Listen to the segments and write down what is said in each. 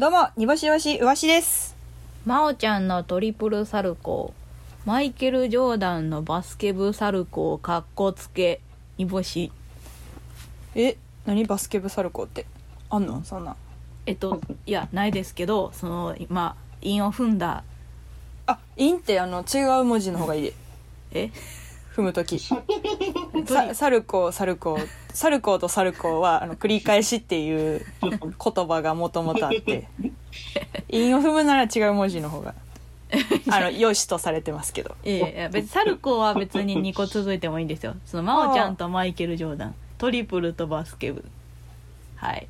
どうも、煮干しわし、うわしです。真央ちゃんのトリプルサルコーマイケル・ジョーダンのバスケ部サルコーかっこつけ煮干しえ、何バスケ部サルコーって？あんの？そんなん。えっといやないですけどその今韻を踏んだあ、インってあの、違う文字の方がいいで。え？踏むとき。さサルコー、サルコー。サルコーとサルコーは、あの、繰り返しっていう言葉がもともとあって。韻を踏むなら違う文字の方が。あの、良しとされてますけど。いやいや別にサルコーは別に2個続いてもいいんですよその真央ちゃんとマイケル・ジョーダントリプルとバスケ部はい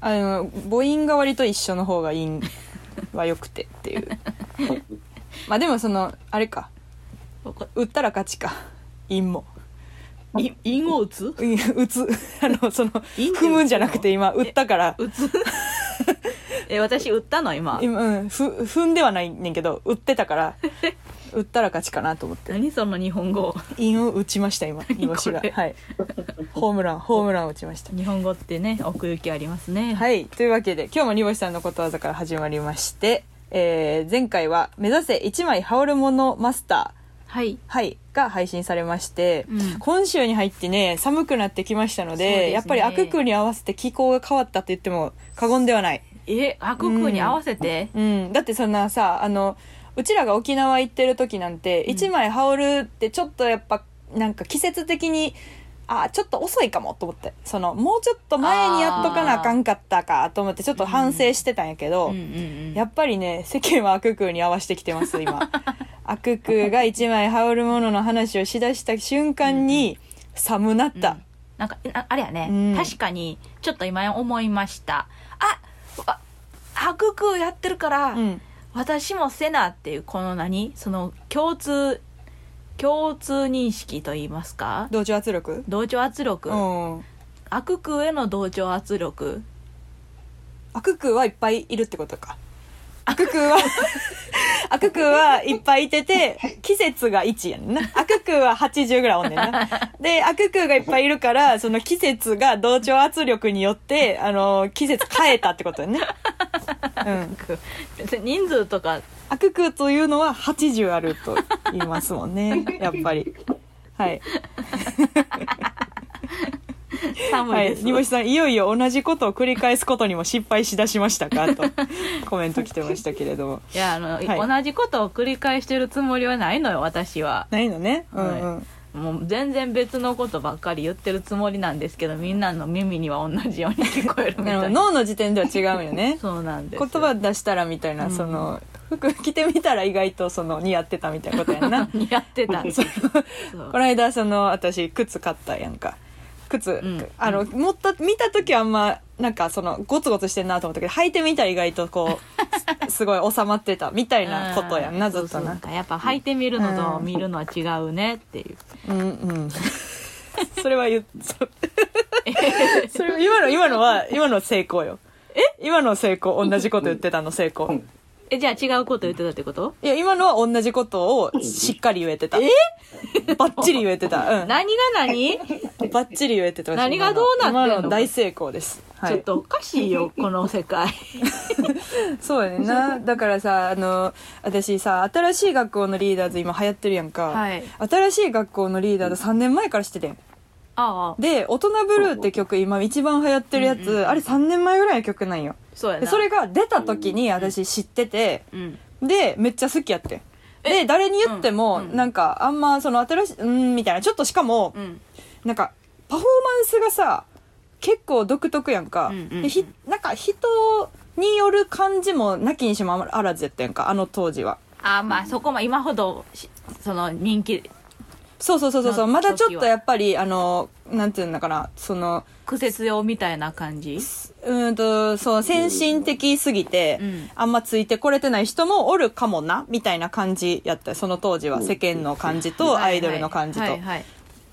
あの、母音が割と一緒の方が韻は良くてっていう。まあでもその、あれか。ここ打ったら勝ちか。韻も。い韻を打つ？うん打つ。あの、その、踏むんじゃなくて今、打ったから、打つ？え私打ったの？今今、うん、ふ踏んではないねんけど、打ってたから、打ったら勝ちかなと思って。何その日本語？インを打ちました、今、煮干しが。はい。ホームラン、ホームランを打ちました。日本語ってね奥行きありますねはい。というわけで、今日も煮干しさんのことわざから始まりまして、えー、前回は、目指せ1枚羽織るものマスター。はい。はい、が配信されまして、うん。今週に入ってね寒くなってきましたのでね。やっぱり悪空に合わせて気候が変わったって言っても過言ではない、え悪空に合わせて、うん、だってそんなさあのうちらが沖縄行ってる時なんて、うん。一枚羽織るってちょっとやっぱなんか季節的にあちょっと遅いかもと思って。そのもうちょっと前にやっとかなあかんかったかと思ってちょっと反省してたんやけど、うんうんうん。やっぱりね、世間は悪空に合わせてきてます、今。悪空が一枚羽織るものの話をしだした瞬間に、寒なった。なんかああれやね、うん。確かにちょっと今思いました。ああ白空やってるから、うん。私もせなっていうこの何？その共通共通認識と言いますか？同調圧力？同調圧力、うん。悪空への同調圧力。悪空はいっぱいいるってことか。悪空は、悪空はいっぱいいてて、季節が1やねんな。悪空は80ぐらいおんねんな。で、悪空がいっぱいいるから、その季節が同調圧力によって、あの、季節変えたってことやね。うん。人数とか悪空というのは80あると言いますもんね。やっぱり。はい。はいです、煮干しさん、いよいよ同じことを繰り返すことにも失敗しだしましたか？と コメント来てましたけれども。いやあの、はい。同じことを繰り返してるつもりはないのよ私は。ないのね。うんうん。はもう全然別のことばっかり言ってるつもりなんですけどみんなの耳には同じように聞こえるみたい。脳の時点では違うよね。そうなんです。言葉出したらみたいな、うん。その、服着てみたら意外とその似合ってたみたいなことやんな。似合ってた。この間その私靴買ったやんか靴、ん。あの持った見た時はあんまなんかそのゴツゴツしてんなと思ったけど履いてみたら意外とこう すごい収まってたみたいなことやんなうん。ずっとな。そうそう。やっぱ履いてみるのと見るのは違うねっていう、うん。う んそれは言っそ それは今の今のは今の成功よ。え？今の成功同じこと言ってたの成功えじゃあ違うこと言ってたってこと？いや今のは同じことをしっかり言えてた。え？バッチリ言えてた。うん。何が何、バッチリ言えてた。何がどうなってんの？大成功です、はい、ちょっとおかしいよ この世界。そうやねんな。だからさあの私さ新しい学校のリーダーズ今流行ってるやんか、はい。新しい学校のリーダーズ3年前からしててんああ。で「大人ブルー」って曲今一番流行ってるやつ、うんうんうん。あれ3年前ぐらいの曲なんよ。そうやな。でそれが出た時に私知っててうん。でめっちゃ好きやってん。で誰に言っても、うんうん。なんかあんまその新しいうんみたいな。ちょっとしかも、うん。なんかパフォーマンスがさ結構独特やんか、うんうんうん。でひなんか人による感じもなきにしもあらずやったやんかあの当時は。ああまあそこも今ほどしその人気そうそうそうそう。そうのまだちょっとやっぱりあのなんていうのかな。その苦節用みたいな感じ？うーんとそう先進的すぎて、うん。あんまついてこれてない人もおるかもなみたいな感じやった。その当時は世間の感じとアイドルの感じと、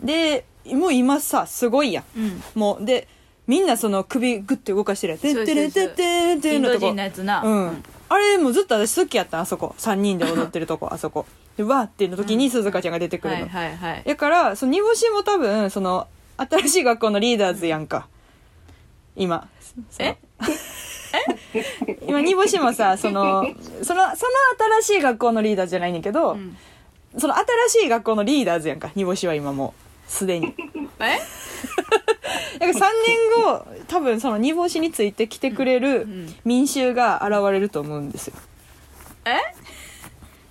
でもう今さすごいやん。うん。もうでみんなその首グッて動かしてるやん。てってれてってってインドのとこ人のやつな、うんあれもうずっと私好きやったんあそこ3人で踊ってるとこあそこでわーっていうの時に鈴鹿ちゃんが出てくるの、はいはいはい。だからその煮干しも多分その新しい学校のリーダーズやんか。今。え？今煮干しもさそのそのその新しい学校のリーダーじゃないねんけど、うん。その新しい学校のリーダーズやんか。煮干しは今もう。すでに。え？だから3年後多分その煮干しについて来てくれるん。民衆が現れると思うんですよ。え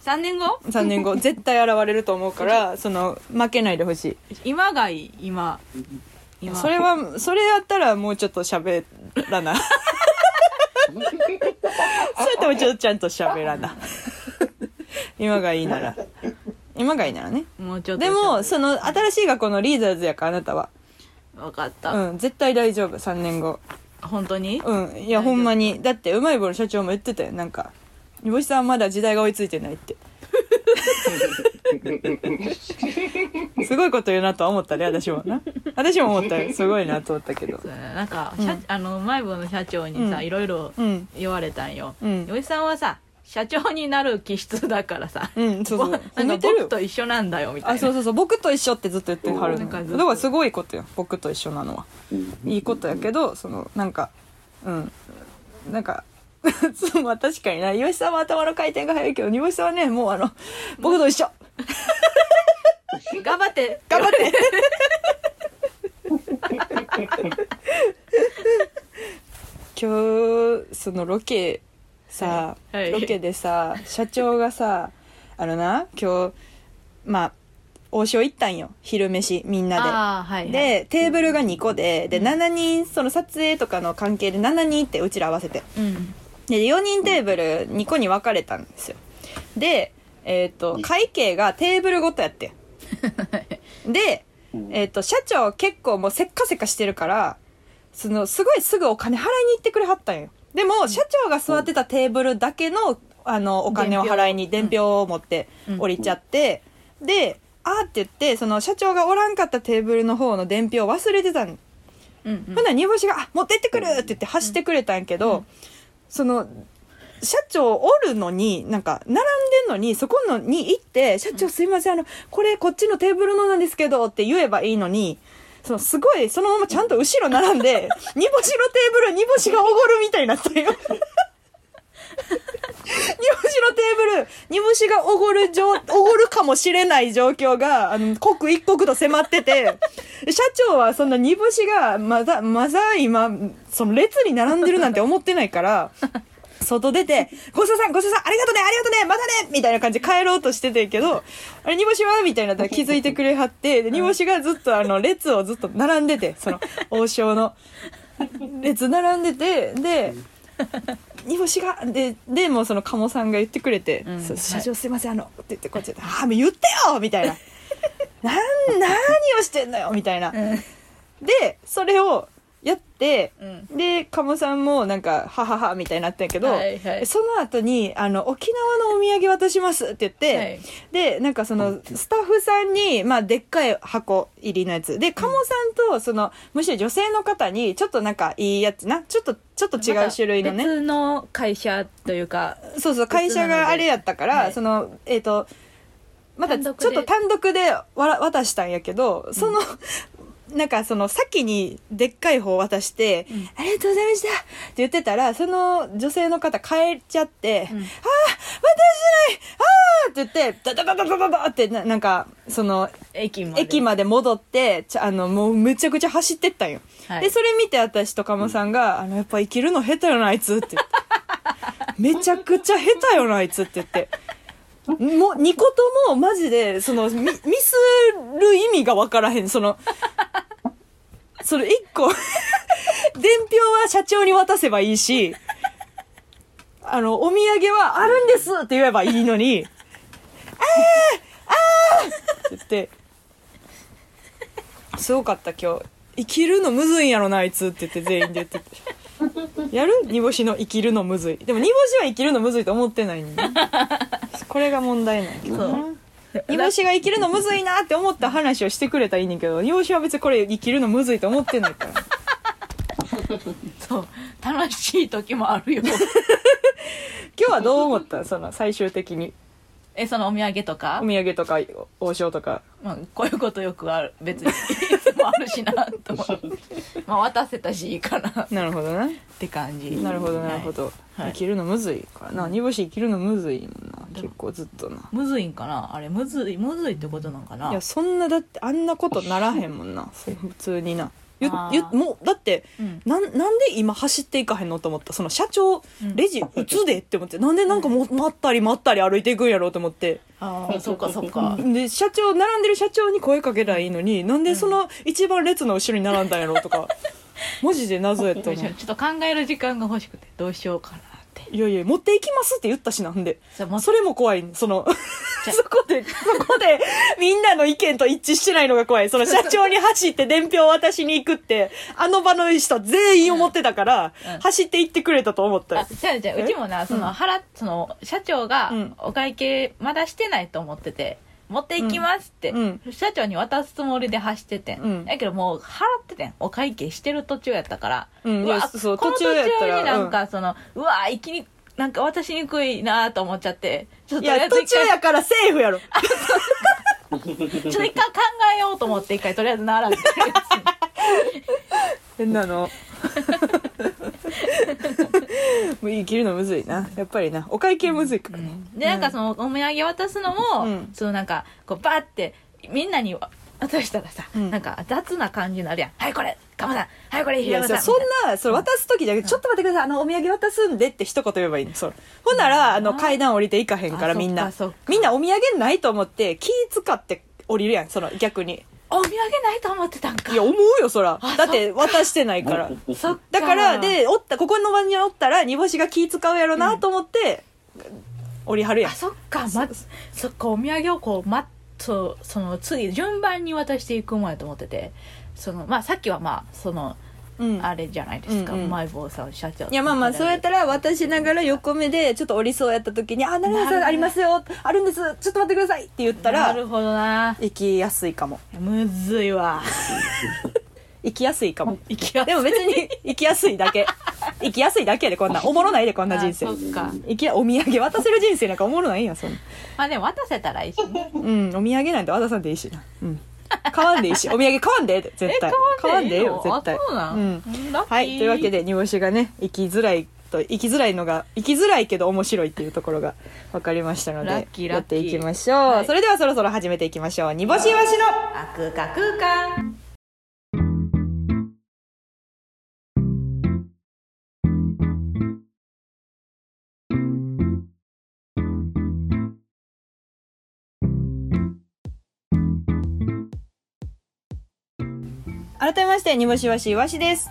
3年後？3年後。絶対現れると思うからその負けないでほし今がいい？今。い今。それはそれやったらもうちょっと喋らな。それやったらちょっとちゃんと喋らな。今がいいなら。今がいいならね。もうちょっとでもその新しい学校のリーダーズやからあなたは。分かった、うん絶対大丈夫。3年後。本当に？うん。いやほんまに。だってうまい棒の社長も言ってたよ。なんか煮干しさんはまだ時代が追いついてないって。すごいこと言うなとは思ったね私もな。私も思ったよ。すごいなと思ったけど。そうやななんか、うん。社あのうまい棒の社長にさ、うん。いろいろうん。言われたんよ。うん。よしさんはさ社長になる気質だからさ、うんそうそう。僕と一緒なんだよみたいな。あそうそうそう。僕と一緒ってずっと言ってはるの。だからすごいことよ。僕と一緒なのは。いいことやけどそのなんかうん。なんか まあ確かにな。吉さんは頭の回転が速いけど煮干しさんはねもうあの僕と一緒。頑張って。頑張って。今日そのロケさ、はい。ロケでさ社長がさあのな今日まあ王将行ったんよ。昼飯みんなで。はい、はい、でテーブルが2個でで7人その撮影とかの関係で7人ってうちら合わせて。うんで4人テーブル2個に分かれたんですよ。でえっ、と会計がテーブルごとやってん。で、えっと社長結構もうせっかせかしてるからそのすごいすぐお金払いに行ってくれはったんよ。でも社長が座ってたテーブルだけのあのお金を払いに伝票を持ってうん。降りちゃって、であーって言ってその社長がおらんかったテーブルの方の伝票を忘れてたん。うんうん。ほんなら煮干しが「あ持ってってくる!」って言って走ってくれたんやけど、その社長おるのになんか並んでんのにそこのに行って「社長すいませんあのこれこっちのテーブルのなんですけど」って言えばいいのに。そのすごいそのままちゃんと後ろ並んで 煮干しのテーブル煮干しがおごるみたいになったよ煮干しのテーブル煮干しがおごる状おごるかもしれない状況があの刻一刻と迫ってて社長はそんな煮干しがまだまだ今その列に並んでるなんて思ってないから外出て「ごちそうさんごちそうさんありがとねありがとねまたね!」みたいな感じで帰ろうとしててんけど「あれ煮干しは?」みたいなったら気づいてくれはってで煮干しがずっとあの列をずっと並んでてその王将の列並んでてで煮干しがででもうその鴨さんが言ってくれて「うんそう社長すいませんあの」って言ってこっちで「ああもう言ってよ!」みたいな「なん何をしてんのよ!」みたいな。でそれをやって、うん。で鴨さんもなんか「ははは」みたいになったんやけど、はいはい。その後にあの「沖縄のお土産渡します」って言って、はい。でなんかそのスタッフさんに、まあ、でっかい箱入りのやつ。で鴨さんとそのむしろ女性の方にちょっとなんかいいやつな。ちょっとちょっと違う種類のね。別の会社というか。そうそう会社があれやったから、はいそのえっ、とまたちょっ単独でと単独でわら渡したんやけどその、なんかその先にでっかい方渡して、うん。ありがとうございましたって言ってたらその女性の方帰っちゃって、うん。ああ渡してないああって言ってダダダダダダダってななんかその駅まで。駅まで戻ってちゃあのもうめちゃくちゃ走ってったんよ、はい。でそれ見て私と鴨さんが「あのやっぱ生きるの下手よなあいつ」って言って「めちゃくちゃ下手よなあいつ」って言って。もう2個ともマジでそのミミスる意味が分からへん。そのそれ1個。伝票は社長に渡せばいいしあのお土産はあるんですって言えばいいのに「ああああ!」って言ってすごかった今日。生きるのむずいんやろなあいつって言って全員で言ってやる？煮干しの生きるのむずい。でも煮干しは生きるのむずいと思ってないんだこれが問題なんやけどな煮干しが生きるのむずいなって思った話をしてくれたらいいねんけど煮干しは別にこれ生きるのむずいと思ってないからそう。楽しい時もあるよ。今日はどう思った？その最終的にえそのお土産とか？お土産とか王将とか。まあ、こういうことよくある別に。いつもあるしなと思って。まあ渡せたしいいかな。っなるほどなて感じ。なるほどなるほど、はい。生きるのむずいからな。煮干し生きるのむずいもんな。結構ずっとな。むずいんかな？あれむずいむずいってことなんかな？いやそんなだってあんなことならへんもんな。そう普通になゆゆもうだってうん。なんなんで今走っていかへんのと思った？その社長うん。レジ打つでって思って。なんでなんかもう待ったり待ったり歩いていくんやろうと思って。ああそっかそっか。で社長並んでる社長に声かけたらいいのになんでその一番列の後ろに並んだんやろうとか。マジで謎やったもんちょっと考える時間が欲しくてどうしようかないやいや持っていきますって言ったしなんで。それもそれも怖い。そのそこでそこでみんなの意見と一致してないのが怖い。その社長に走って伝票を渡しに行くってあの場の人全員思ってたから、うん。走って行ってくれたと思ったよ。あじゃあじゃあうちもなその、うん。その社長がうん。お会計まだしてないと思ってて持っていきますって、うん。社長に渡すつもりで走っててん、うん。だけどもう払っててん。お会計してる途中やったから、うん。いわやそうこの途途中やったら中になんかその、うわ生きになんか渡しにくいなと思っちゃって。ちょっいととりあや途中えず一回やからセーフやろ。ちょっと一回考えようと思って一回とりあえず並んで変なの もう生きるのむずいな。やっぱりな。お会計むずいから、でなんかそのお土産渡すのも、うん。そのなんかこうバーってみんなに渡したらさ、うん。なんか雑な感じになるやん「はいこれカモさんはいこれ平山さん」そそんなそれ渡す時だけど、ちょっと待ってください。あのお土産渡すんでって一言言えばいいねそれほんならあの階段降りていかへんからあみんな。みんなお土産ないと思って気使って降りるやんその逆にお土産ないと思ってたんか。いや思うよそら。あだって渡してないから。そっか。だからでおったここの場におったら煮干しが気使うやろなと思って、降りはるやん。あそっか。まそっかお土産をこうまそうその次順番に渡していくもんやと思ってて。そのまあさっきはまあそのうん。あれじゃないですか、うんうん。うまい棒さん社長いやまあまあそうやったら渡しながら横目でちょっと降りそうやった時に「あなるほどどありますよあるんです。ちょっと待ってください」って言ったらなるほどな。行きやすいかも。むずいわ。行きやすいかも。行きやすい。でも別に行きやすいだけ。行きやすいだけでこんなおもろないでこんな人生。あそっか。行きやお土産渡せる人生なんかおもろないんやそんな。まあでも渡せたらいいしね。うんお土産なんて渡さんでいいしな。うん買わんでいいし。お土産買わんで。絶対。え買わんでよ絶対。あそうなん？はい。というわけで煮干しがね生きづらいと生きづらいのが生きづらいけど面白いっていうところが分かりましたのでやっていきましょう、はい。それではそろそろ始めていきましょう。煮干しわしのあ空間空間改めまして煮干しわしいわしです。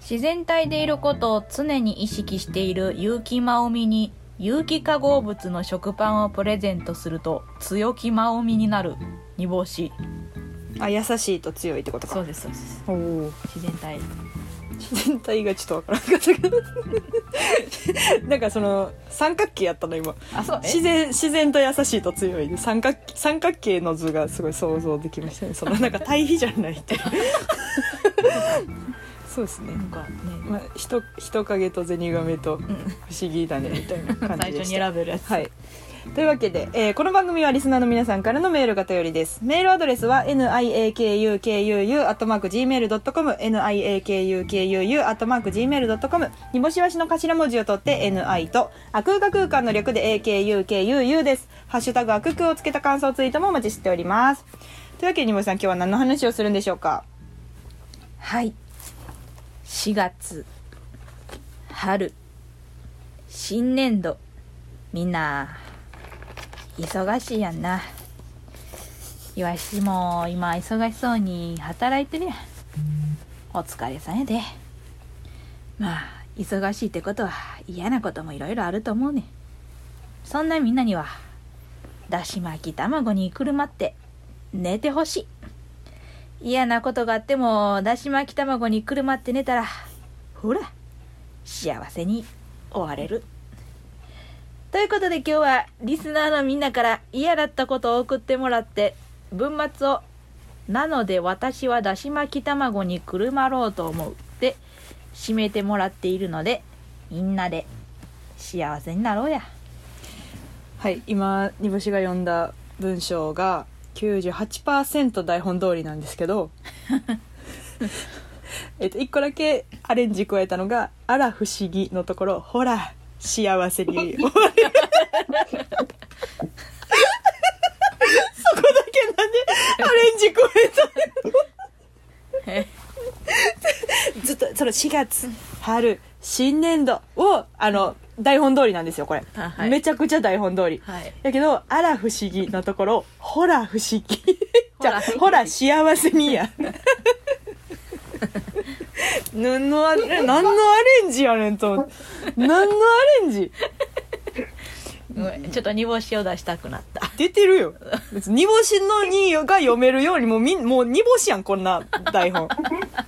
自然体でいることを常に意識している結城まおみに有機化合物の食パンをプレゼントすると強気まおみになる煮干し。あ優しいと強いってことか。そうですそうです。おお自然体自然体がちょっとわからなかったけど。なんかその三角形やったの今。あそう自然自然と優しいと強い。で三角三角形の図がすごい想像できましたね。そのなんか対比じゃないって。そうですね。なんかね、まあ、人人影と銭亀と不思議だねみたいな感最初にじでした。選べるやつ、はい。というわけで、えーこの番組はリスナーの皆さんからのメールが頼りです。メールアドレスは niakukuu.gmail.com niakukuu.gmail.com 煮干しわしの頭文字を取って ni と、あ空間空間の略で akukuu です。ハッシュタグあくくをつけた感想ツイートもお待ちしております。というわけで煮干しさん今日は何の話をするんでしょうか？はい4月春新年度みんな忙しいやんな。いわしも今忙しそうに働いてるやん。お疲れさんやで。まあ忙しいってことは嫌なこともいろいろあると思うね。んそんなみんなにはだし巻き卵にくるまって寝てほしい。嫌なことがあってもだし巻き卵にくるまって寝たらほら幸せに終われる。ということで今日はリスナーのみんなから嫌だったことを送ってもらって文末を「なので私はだし巻き卵にくるまろうと思う」で締めてもらっているのでみんなで幸せになろうや。はい今煮干しが読んだ文章が98%台本通りなんですけど えっと1個だけアレンジ加えたのが「あら不思議」のところ「ほら幸せに。終わる」そこだけなんでアレンジ加ええ？たずっとその4月春新年度をあの台本通りなんですよこれ、あはい。めちゃくちゃ台本通り。はい。だけど、あら不思議のところ、ほら不思議。じゃあ、ほほら幸せにや。何のあれ、何のアレンジやねんと。何のアレンジ？ちょっと煮干しを出したくなった出てるよ。別に煮干しの2が読めるように、もうみん、もう煮干しやん、こんな台本。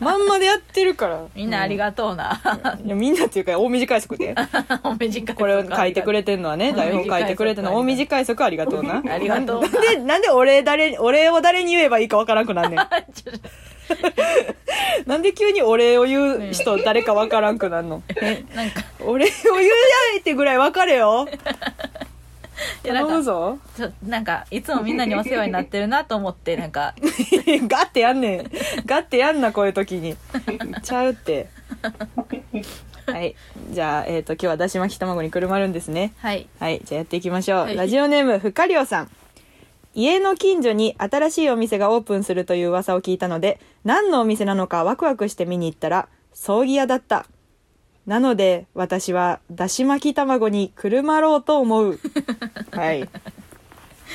まんまでやってるから。みんなありがとうな、いや、みんなっていうか、大短い速で。お短いこれを書いてくれてんのはね、台本書いてくれてんのは大短い速ありがとうな。ありがとうなんで、なんで俺誰、俺を誰に言えばいいかわからんくなんねん。なんで急にお礼を言う人誰かわからんくなるの？なんか。お礼を言うやってぐらい分かれよ。頼 いやなんかむぞ。ちょなんかいつもみんなにお世話になってるなと思ってなんか。ガッてやんねん。ガッてやんなこういう時に。ちゃうって。はい。じゃあ、えっと今日はだし巻き卵にくるまるんですね。はい。はい。じゃあやっていきましょう、はい。ラジオネームふかりょうさん家の近所に新しいお店がオープンするという噂を聞いたので何のお店なのかワクワクして見に行ったら葬儀屋だった。なので私はだし巻き卵にくるまろうと思う。はい。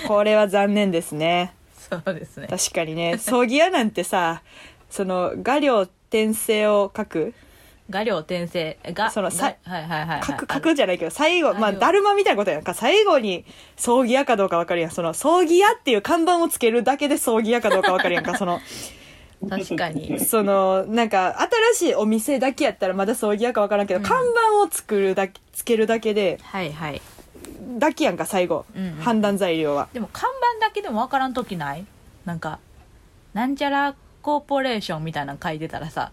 これは残念ですね。そうですね。確かにね。葬儀屋なんてさその画量転生を書く画量転生。がそのさはいはいはいはい。書くあ書くじゃないけど最後まあだるまみたいなことやんか。最後に葬儀屋かどうか分かるやん。その葬儀屋っていう看板をつけるだけで葬儀屋かどうか分かるやんか。その確かに。そのなんか新しいお店だけやったらまだ葬儀屋か分からんけど、うん。看板を作るだけつけるだけではいはい。だけやんか最後、うんうん。判断材料は。でも看板だけでも分からん時ない？なんかなんちゃらコーポレーションみたいなの書いてたらさ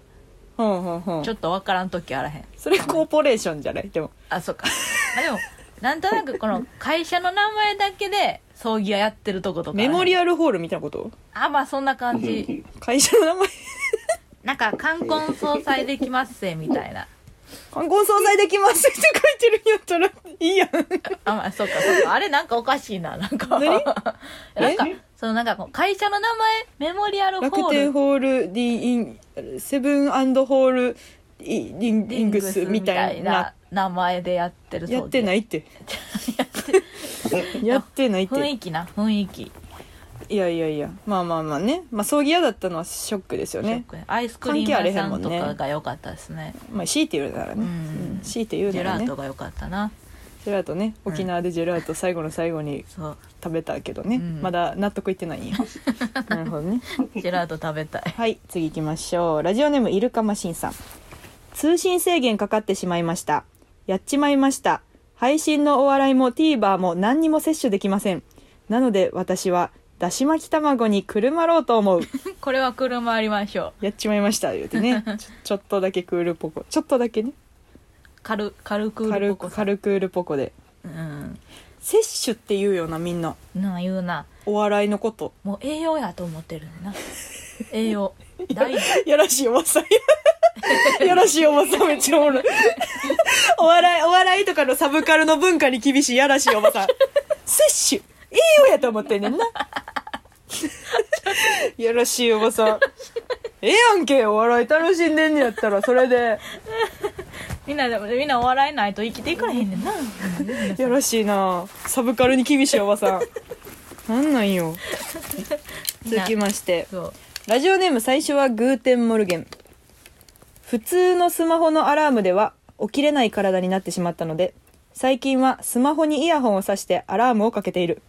ほんほんほん。ちょっと分からん時あらへん。それコーポレーションじゃない？でも。あそっか。あでもなんとなくこの会社の名前だけで葬儀屋やってるとことか。メモリアアルホールみたいなこと？あまあそんな感じ。会社の名前。なんか冠婚葬祭できますせみたいな冠婚葬祭できますって書いてるんやったらいいやん。あまあそっかそっか。あれなんかおかしいななんか。何？なんかそのなんか会社の名前メモリアルホ楽ール天ホールディインセブンホールディディンディングスみたいな名前でやってるやってないいって。やってないって。雰囲気な雰囲気いやいやいやまあまあまあね。まあ葬儀屋だったのはショックですよね。アイスクリーム屋さんとかが良かったですね。まあ強いて言うならね、うん。うん。強いて言うジェラならねートが良かったな。ジェラートね。沖縄でジェラート最後の最後に食べたけどね、うん。まだ納得いってない なるほどね。ジェラート食べたい。はい次行きましょう。ラジオネームイルカマシンさん。通信制限かかってしまいました。やっちまいました。配信のお笑いも TVer も何にも摂取できません。なので私はだし巻き卵にくるまろうと思う。これは車ありましょう。やっちまいました言うてね。ちょ ちょっとだけクールポコ。ちょっとだけね。カルカル軽くポコさ。軽クールポコで。うん。摂取って言うよなみんな。なあ言うな。お笑いのこと。もう栄養やと思ってるねんな。栄養。大事。やらしいおばさ。んややらしいおばさんめっちゃおもろい。お笑いお笑いとかのサブカルの文化に厳しいやらしいおばさ。ん摂取栄養やと思ってんねんな。やらしいおばさんええやんけお笑い楽しんでんねやったらそれで。みんなでもみんなお笑いないと生きていかれへんねんな。やらしいな。サブカルに厳しいおばさん。なんなんよ。続きまして。ラジオネーム最初はグーテンモルゲン。普通のスマホのアラームでは起きれない体になってしまったので最近はスマホにイヤホンを挿してアラームをかけている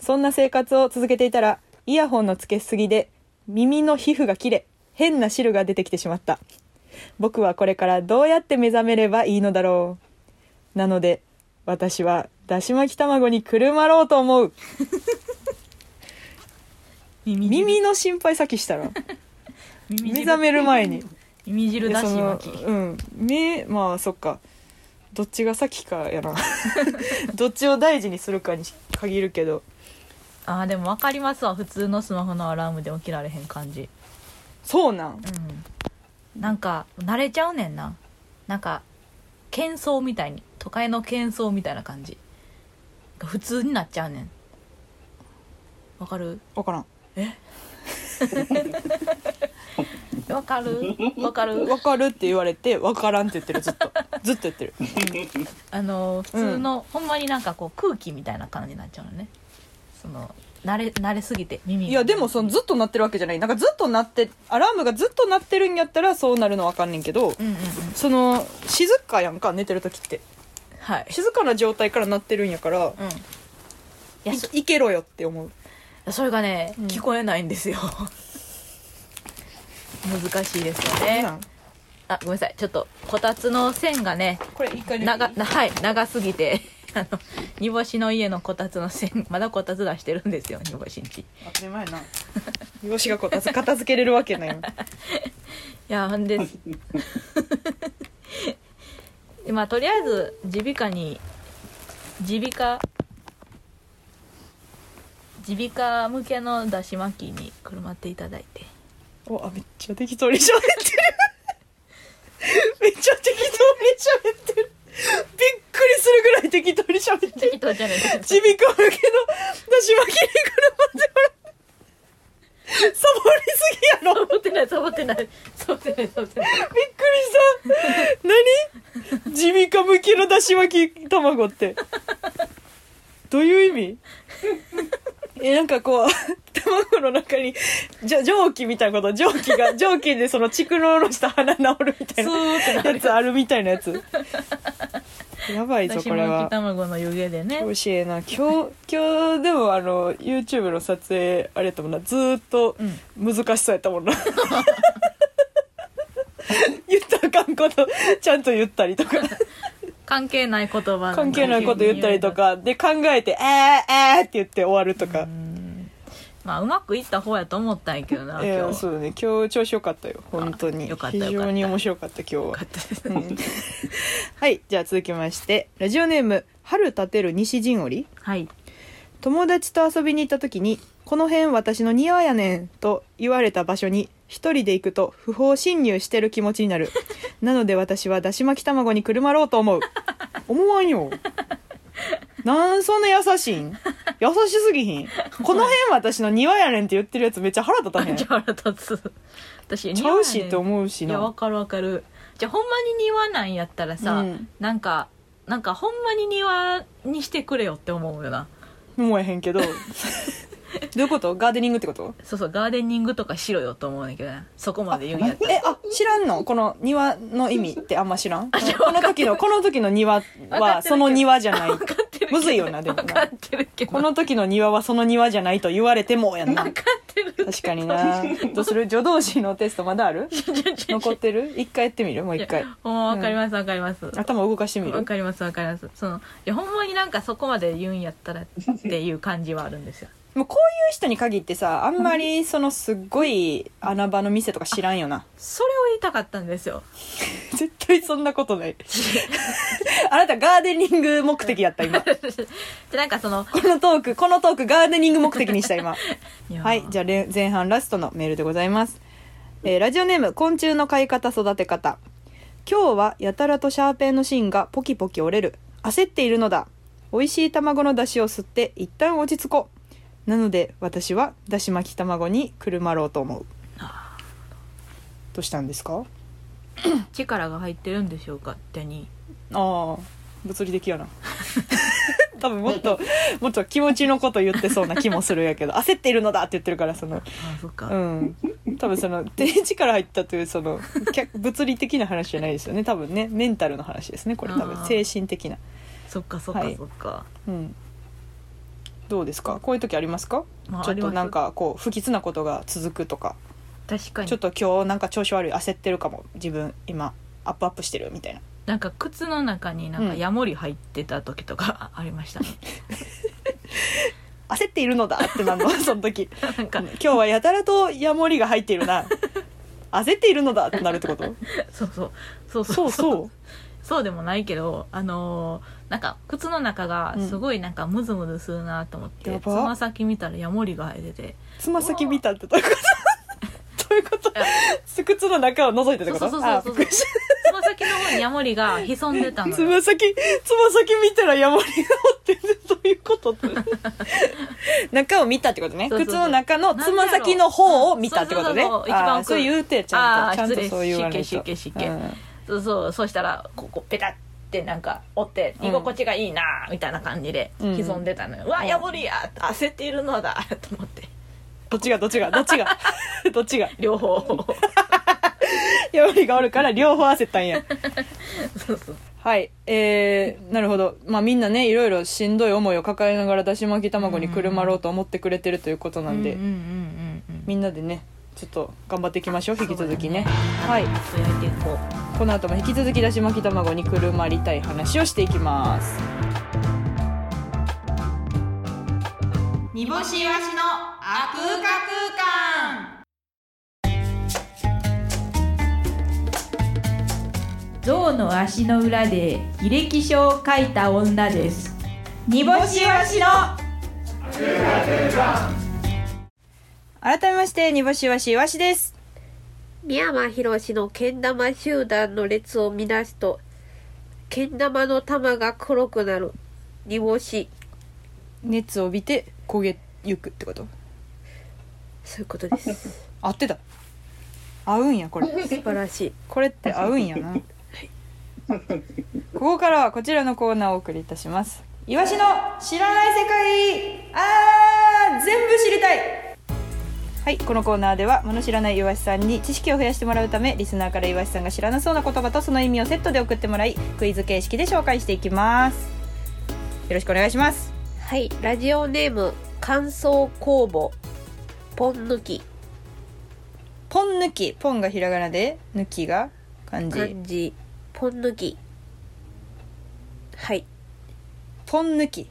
そんな生活を続けていたらイヤホンのつけすぎで耳の皮膚が切れ変な汁が出てきてしまった。僕はこれからどうやって目覚めればいいのだろう。なので私はだし巻き卵にくるまろうと思う。耳耳の心配先したら 耳目覚める前に。耳汁だし巻き。うん。目まあそっか。どっちが先かやな。どっちを大事にするかに限るけどあーでも分かりますわ。普通のスマホのアラームで起きられへん感じ。そうなん。うん。なんか慣れちゃうねんな。なんか喧騒みたいに。都会の喧騒みたいな感じ。が普通になっちゃうねん。わかる？分からん。わかる？わかる？分かるって言われて分からんって言ってる。ずっと。ずっと言ってる。あの普通の、ほんまになんかこう空気みたいな感じになっちゃうのねその慣れ慣れすぎて耳が。いやでもそのずっと鳴ってるわけじゃない。なんかずっと鳴ってアラームがずっと鳴ってるんやったらそうなるの分かんねんけどうんうんうん。その静かやんか寝てる時って。はい。静かな状態から鳴ってるんやからうん。いやそい。いけろよって思う。それがね、うん。聞こえないんですよ。難しいですよね。なん？あごめんなさい。ちょっとこたつの線がねこれ一回長なはい長すぎてあの煮干しの家のこたつの線まだこたつ出してるんですよ煮干しんちい当たり前やな。煮干しがこたつ片付けれるわけな いよやほんで まあとりあえず耳鼻科に耳鼻科耳鼻科向けのだし巻きにくるまっていただいて。おあめっちゃ適当に喋ってる。めっちゃ適当に喋ってるするぐらい適当に喋ってる。適当じゃないちびか向けのだし巻きに車でもらって。サボりすぎやろ。サボってないサボってない。サボってないサボってない。びっくりした。何？地味か向きのだし巻き卵って。どういう意味？えなんかこう卵の中にじょ蒸気みたいなこと。蒸気が 蒸気でその蓄能のした鼻治るみたいなやつあるみたいなやつやばいぞこれは。卵の湯気でね。美味しいな。今日今日でもあの YouTube の撮影あれやったもんな。ずーっとうん。難しそうやったもんな。言ったらあかんことちゃんと言ったりとか。関係ない言葉関係ないこと言ったりとか。で考えて「えー、えー」って言って終わるとか。うんまあうまくいった方やと思ったんやけどないや今日そうだね。今日調子よかったよ。本当に。よかったよかった。非常に面白かった今日は。よかった。ですうん。はいじゃあ続きましてラジオネーム春立てる西陣織。はい。友達と遊びに行った時に「この辺私の庭やねん」と言われた場所に一人で行くと不法侵入してる気持ちになる。なので私はだし巻き卵にくるまろうと思う。思わんよなんそんな優しいん？優しすぎひん？この辺私の庭やねんって言ってるやつめっちゃ腹立たへん？じちゃあ腹立つ。私ゃうしって思うしな。いやわかるわかる。じゃあほんまに庭なんやったらさ、うん。なんかなんかほんまに庭にしてくれよって思うよな。思えへんけど。どういうこと？ガーデニングってこと？そうそうガーデニングとかしろよと思うんだけどなそこまで言うんやったら。えあ知らんの？この庭の意味ってあんま知らん？この時のこの時の庭はその庭じゃない むずいよなでもな。分かってるけど。この時の庭はその庭じゃないと言われてもやんな。分かってるけど。確かにな。どうする？助動詞のテストまだある？残ってる？一回やってみる？もう一回。ほんま分かります分かります。頭動かしてみる？わかりますわかります。そのいやほんまになんかそこまで言うんやったらっていう感じはあるんですよもうこういう人に限ってさあんまりそのすっごい穴場の店とか知らんよな。それを言いたかったんですよ。絶対そんなことない。あなたガーデニング目的やった今。こ でなんかそののトークこのトークガーデニング目的にした今。いはいじゃあれ前半ラストのメールでございます、えーラジオネーム昆虫の飼い方育て方。今日はやたらとシャーペンの芯がポキポキ折れる。焦っているのだ。美味しい卵の出汁を吸って一旦落ち着こうなので私はだし巻き卵にくるまろうと思う。どうしたんですか？力が入ってるんでしょうか手に。ああ物理的やな。多分もっともっと気持ちのこと言ってそうな気もするやけど焦っているのだって言ってるからそのあそっか、うん。多分その手に力入ったというその客物理的な話じゃないですよね。多分ね。メンタルの話ですねこれ。多分精神的な。そっかそっかはい。そっか、うんどうですか？こういう時ありますか？まあちょっとなんあかこう不吉なことが続くとか。確かに。ちょっと今日なんか調子悪い焦ってるかも。自分今アップアップしてるみたいな。なんか靴の中になんかうん。ヤモリ入ってた時とか ありました。ね、焦っているのだってなんの その時。なんか今日はやたらとヤモリが入っているな。焦っているのだってなるってこと？そう。そうそう。そうそうそうでもないけどあのーなんか靴の中がすごいなんかムズムズするなと思って、やば。つま先見たらヤモリが生えてて。つま先見たってどういうこと？どういうこと？靴の中を覗いてってこと？そうそうそうそうあびっくりしつま先の方にヤモリが潜んでたたのよ。つま先つま先見たらヤモリがおってんでどういうこと？っ て中を見たってことね。そうそうそう。靴の中のつま先の方を見たってことね。うん。そうそうそう一番奥。あーそう言うてちゃんとちゃんとあー失礼。そう言わないと失敬失敬失敬。うんそうそうそうしたらここペタってなんか折ってうん居心地がいいなみたいな感じでうん。潜んでたのよ、うわヤモリや。焦っているのだ。と思って。どっちがどっちが？どっちが？どっちが？両方。ヤモリがおるから両方焦ったんや。そうそう。はい。えー、なるほど。まあみんなねいろいろしんどい思いを抱えながらだし巻き卵にくるまろうと思ってくれてるということなんで、みんなでねちょっと頑張っていきましょう引き続きね。はい。こうこの後も引き続きだし巻き卵にくるまりたい話をしていきます。煮干しわしのあくうか空間。象の足の裏で履歴書を書いた女です。煮干しわしの改めまして煮干しわしわしです。宮山博のけん玉集団の列を乱すと、けん玉の玉が黒くなる。煮干し。熱を帯びて焦げゆくってこと？そういうことです。合ってた。合うんやこれ。素晴らしい。これって合うんやな。ここからはこちらのコーナーをお送りいたします。イワシの知らない世界。あー全部知りたいはいこのコーナーでは物知らないイワシさんに知識を増やしてもらうためリスナーからイワシさんが知らなそうな言葉とその意味をセットで送ってもらいクイズ形式で紹介していきますよろしくお願いしますはい。ラジオネーム、乾燥工房。ポン抜き。ポン抜きポンがひらがなで抜きが漢字漢字。ポン抜き。はい。ポン抜き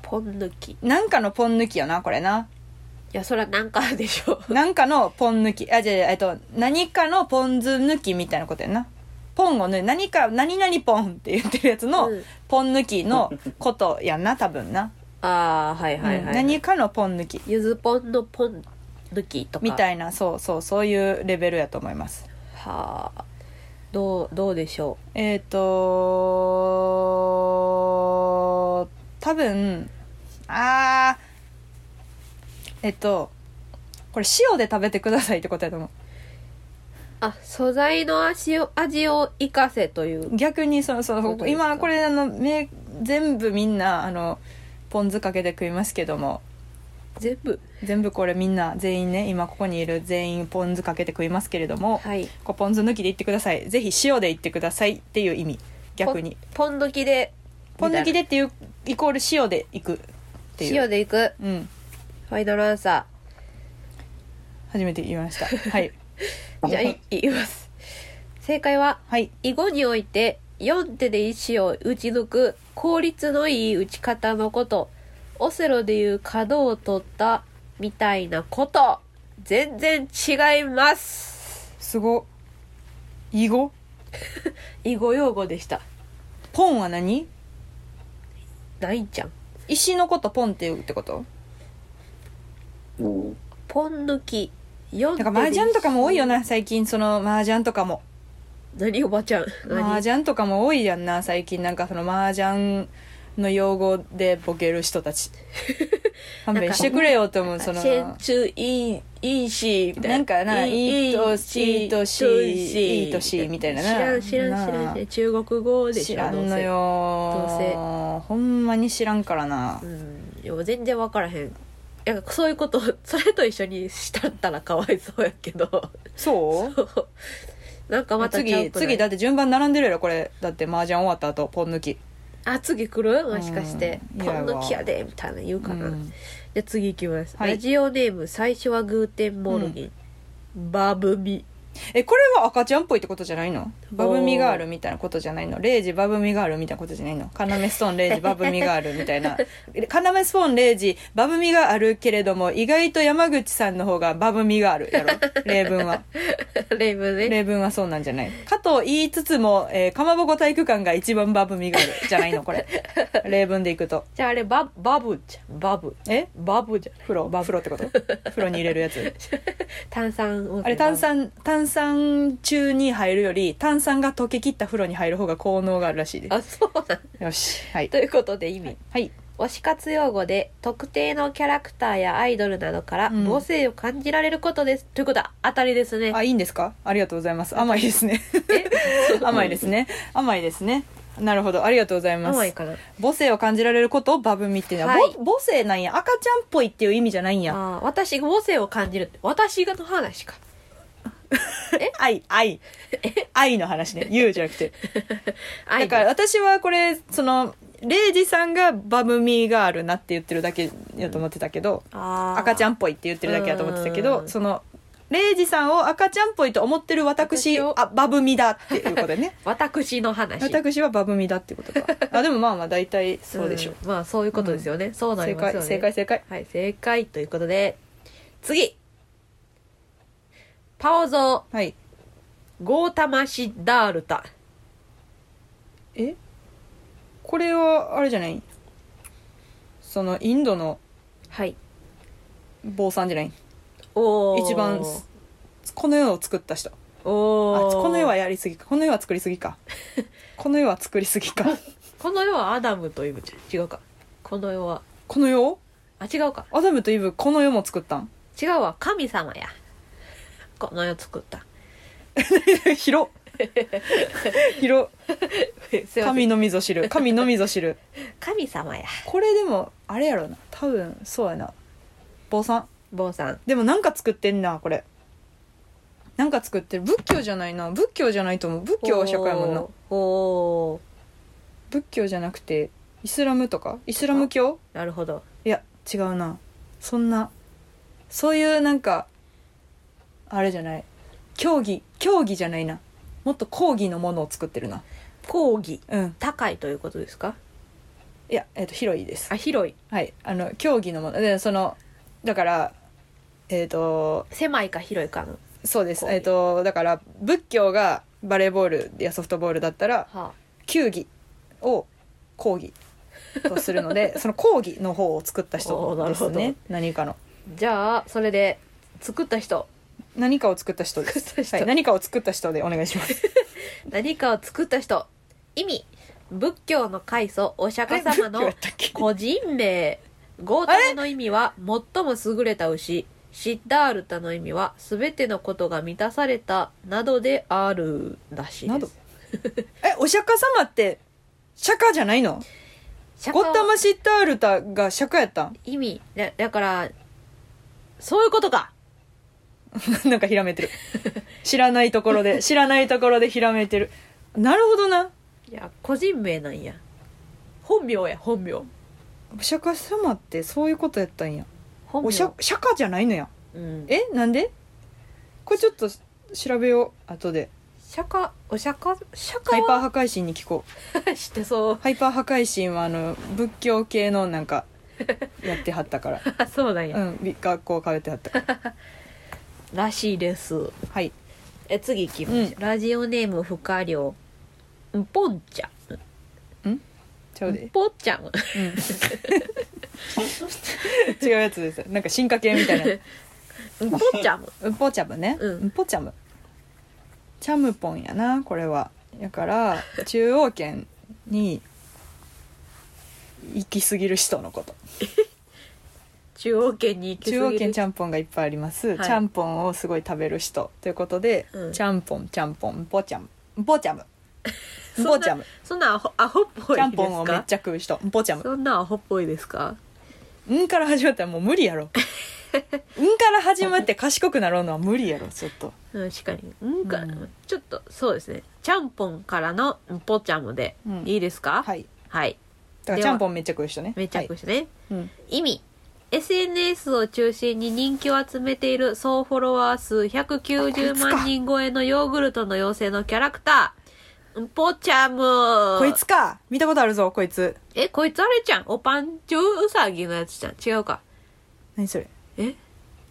ポン抜き。いなんかのポン抜きよなこれなや、そらなんかでしょ。なんかのポン抜き。あ、じゃあ、えっと、何かのポン酢抜きみたいなことやな。ポンをね、何か、何々ポンって言ってるやつの、うんポン抜きのことやんな、多分な。ああ、はいはいはい。うん何かのポン抜き。ゆずポンのポン抜きとか。みたいな、そうそう、そういうレベルやと思います。はあ。どう、どうでしょえっ、と多分、あー、えっと、これ塩で食べてくださいってことやと思う。う。あ、素材の味を、味を生かせという。逆にそのそそう今これあのめ全部みんなあのポン酢かけて食いますけども全部？全部これみんな全員ね今ここにいる全員ポン酢かけて食いますけれども、はい。こうポン酢抜きで言ってくださいぜひ塩で言ってくださいっていう意味逆にポン抜きで。ポン抜きでっていうイコール塩でいくっていう塩でいく。うんファイナルアンサ初めて言いましたはいー。じゃあ、い言います。正解は、はい囲碁において、4手で石を打ち抜く効率のいい打ち方のこと。オセロでいう角を取ったみたいなこと。全然違います。すご囲碁？囲碁用語でした。ポンは何？ないんちゃん。石のことポンって言うってこと？ポン抜き。4だから麻雀とかも多いよな最近。その麻雀とかも。何おばちゃん？麻何雀とかも多いやんな最近。なんかその麻雀の用語でボケる人たち。勘弁してくれよって思うその。チェンチュイン、インシーみたいな。なんかないいとしいいとしいいとしみたいなな。知らん知らん知らんなあ。中国語でしょ知らんのどうせ。よほんまに知らんからな。うん。全然分からへんいやそういうことそれと一緒にしたったらかわいそうやけど。そう？なんかまた次次だって順番並んでるやろこれ。だって麻雀終わった後ポン抜き。あ次来る？もしかして「うんポン抜きやで」みたいな言うかな、うん。じゃあ次行きます、はい。ラジオネーム最初はグーテンモルギン、バブミえこれは赤ちゃんっぽいってことじゃないの？バブみがあるみたいなことじゃないの？レイジバブみがあるみたいなことじゃないの？カナメストーンレイジバブみがあるみたいな。カナメストーンレイジバブみがあるけれども意外と山口さんの方がバブみがあるやろ？例文は。例文ね。例文はそうなんじゃない？かと言いつつも、えー、かまぼこ体育館が一番バブみがあるじゃないの？これ。例文でいくと。じゃああれ、バ、バブじゃん。バブ。え？バブじゃん。風呂風呂ってこと？風呂に入れるやつ。炭酸あれ炭酸炭酸中に入るより炭酸が溶けきった風呂に入る方が効能があるらしいであ、そうなんすよしはい。ということで意味。はい。推し活用語で特定のキャラクターやアイドルなどからうん。母性を感じられることです。ということは当たりですね。あいいんですか？ありがとうございます。甘いですね。甘いですね。甘いですね。なるほど。ありがとうございます。甘いかな。母性を感じられることをバブミっていうのは、はい。ぼ母性なんや。赤ちゃんっぽいっていう意味じゃないんや。あー私が母性を感じるって。私がの話か。愛愛。愛の話ね。言うじゃなくて。だから私はこれそのレイジさんがバブミがあるなって言ってるだけやと思ってたけど、赤ちゃんっぽいって言ってるだけやと思ってたけうん。どそのレイジさんを赤ちゃんっぽいと思ってる私私を？あバブミだっていうことでね。私の話。私はバブミだっていうこと。かあでもまあまあ大体そうでしょう、ん。まあそういうことですよね。そうなり正ますよね。解正解正解。はい、正解ということで、次パオゾはい。ー、ゴータマシダールタ。え？これはあれじゃない？そのインドのはい。坊さんじゃない？おー。一番この世を作った人。あおー。この世はやりすぎか。この世は作りすぎか。この世は作りすぎか。この世はアダムとイブ。違うか。この世は、この世あ、違うか。アダムとイブこの世も作ったん？違うわ。神様や。この世作った。広 広神のみぞ知る。神のみぞ知る。神様や。これでもあれやろな。多分そうやな。坊さん。坊さん。でもなんか作ってんなこれ。なんか作ってる。仏教じゃないな。仏教じゃないと思う。仏教は社会やもんな。お仏教じゃなくてイスラムとか？イスラム教？なるほど。いや違うな。そんな。そういうなんかあれじゃない。競技競技じゃないな。もっと講義のものを作ってるな。講義？うん。高いということですか？いや、えっと広いです。あ、広い。はい。あの競技のもの。でそのだからえっ、と狭いか広いかの。そうです。講義。えっ、とだから仏教がバレーボールやソフトボールだったらは球技を講義とするのでその講義の方を作った お人ーなるほど。ですね何かの。じゃあ、それで、作った人。何かを作った人ですはい、何かを作った人でお願いします 何かを作った人。意味。仏教の開祖、お釈迦様の個人名。ゴータマの意味は、最も優れた牛。シッダールタの意味は、すべてのことが満たされた、などであるらしいです。えお釈迦様って釈迦じゃないの？ゴッタマシッタールタが釈迦やったん？意味。だだから、そういうことか。なんかひらめいてる知らないところで 知らないところでひらめいてるなるほどないや、個人名なんや。本名や、本名。お釈迦様ってそういうことやったんや本名。お釈釈迦じゃないのやうん。えなんで？これちょっと調べよう後で釈迦、お釈迦、釈ハイパー破壊神に聞こう 知ってそう。ハイパー破壊神はあの仏教系のなんかやってはったからあ、そうなんや。うんび学校通ってはったかららしいです。はいえ、次行きましょう。うんラジオネーム不可量。んぽんちゃん。ちゃうで、ぽっちゃん。うん、違うやつですなんか進化系みたいな んぽっちゃん。うんぽチャムねうんうんぽチャムチャムポンやなこれはだから中央圏に行き過ぎる人のこと 中央圏に行き中央。圏ちゃんぽんがいっぱいあります、はい。ちゃんぽんをすごい食べる人ということで、うん。ちゃんぽんちゃんぽんぽちゃむぽちゃむ。ぽちゃむ。そんなアホアホっぽいちゃんぽんをめっかちゃ食う人。ぽちゃむ。そんなアホっぽいですか？うんから始まったらもう無理やろ。うんから始まって賢くなろうのは無理やろちょっと。うん確かに。うんか、うん。ちょっと、そうですね。ちゃんぽんからのんぽちゃむで、うん。いいですか？はい。はい。だからちゃんぽんめっちゃ食う人ね。めっちゃくしてね。はい。うん。意味 SNS を中心に人気を集めている総フォロワー数190万人超えのヨーグルトの妖精のキャラクター、んぽちゃむ。こいつか。見たことあるぞこいつ。え、こいつあれじゃん。おぱんちゅううさぎのやつじゃん。違うか。何それ？え？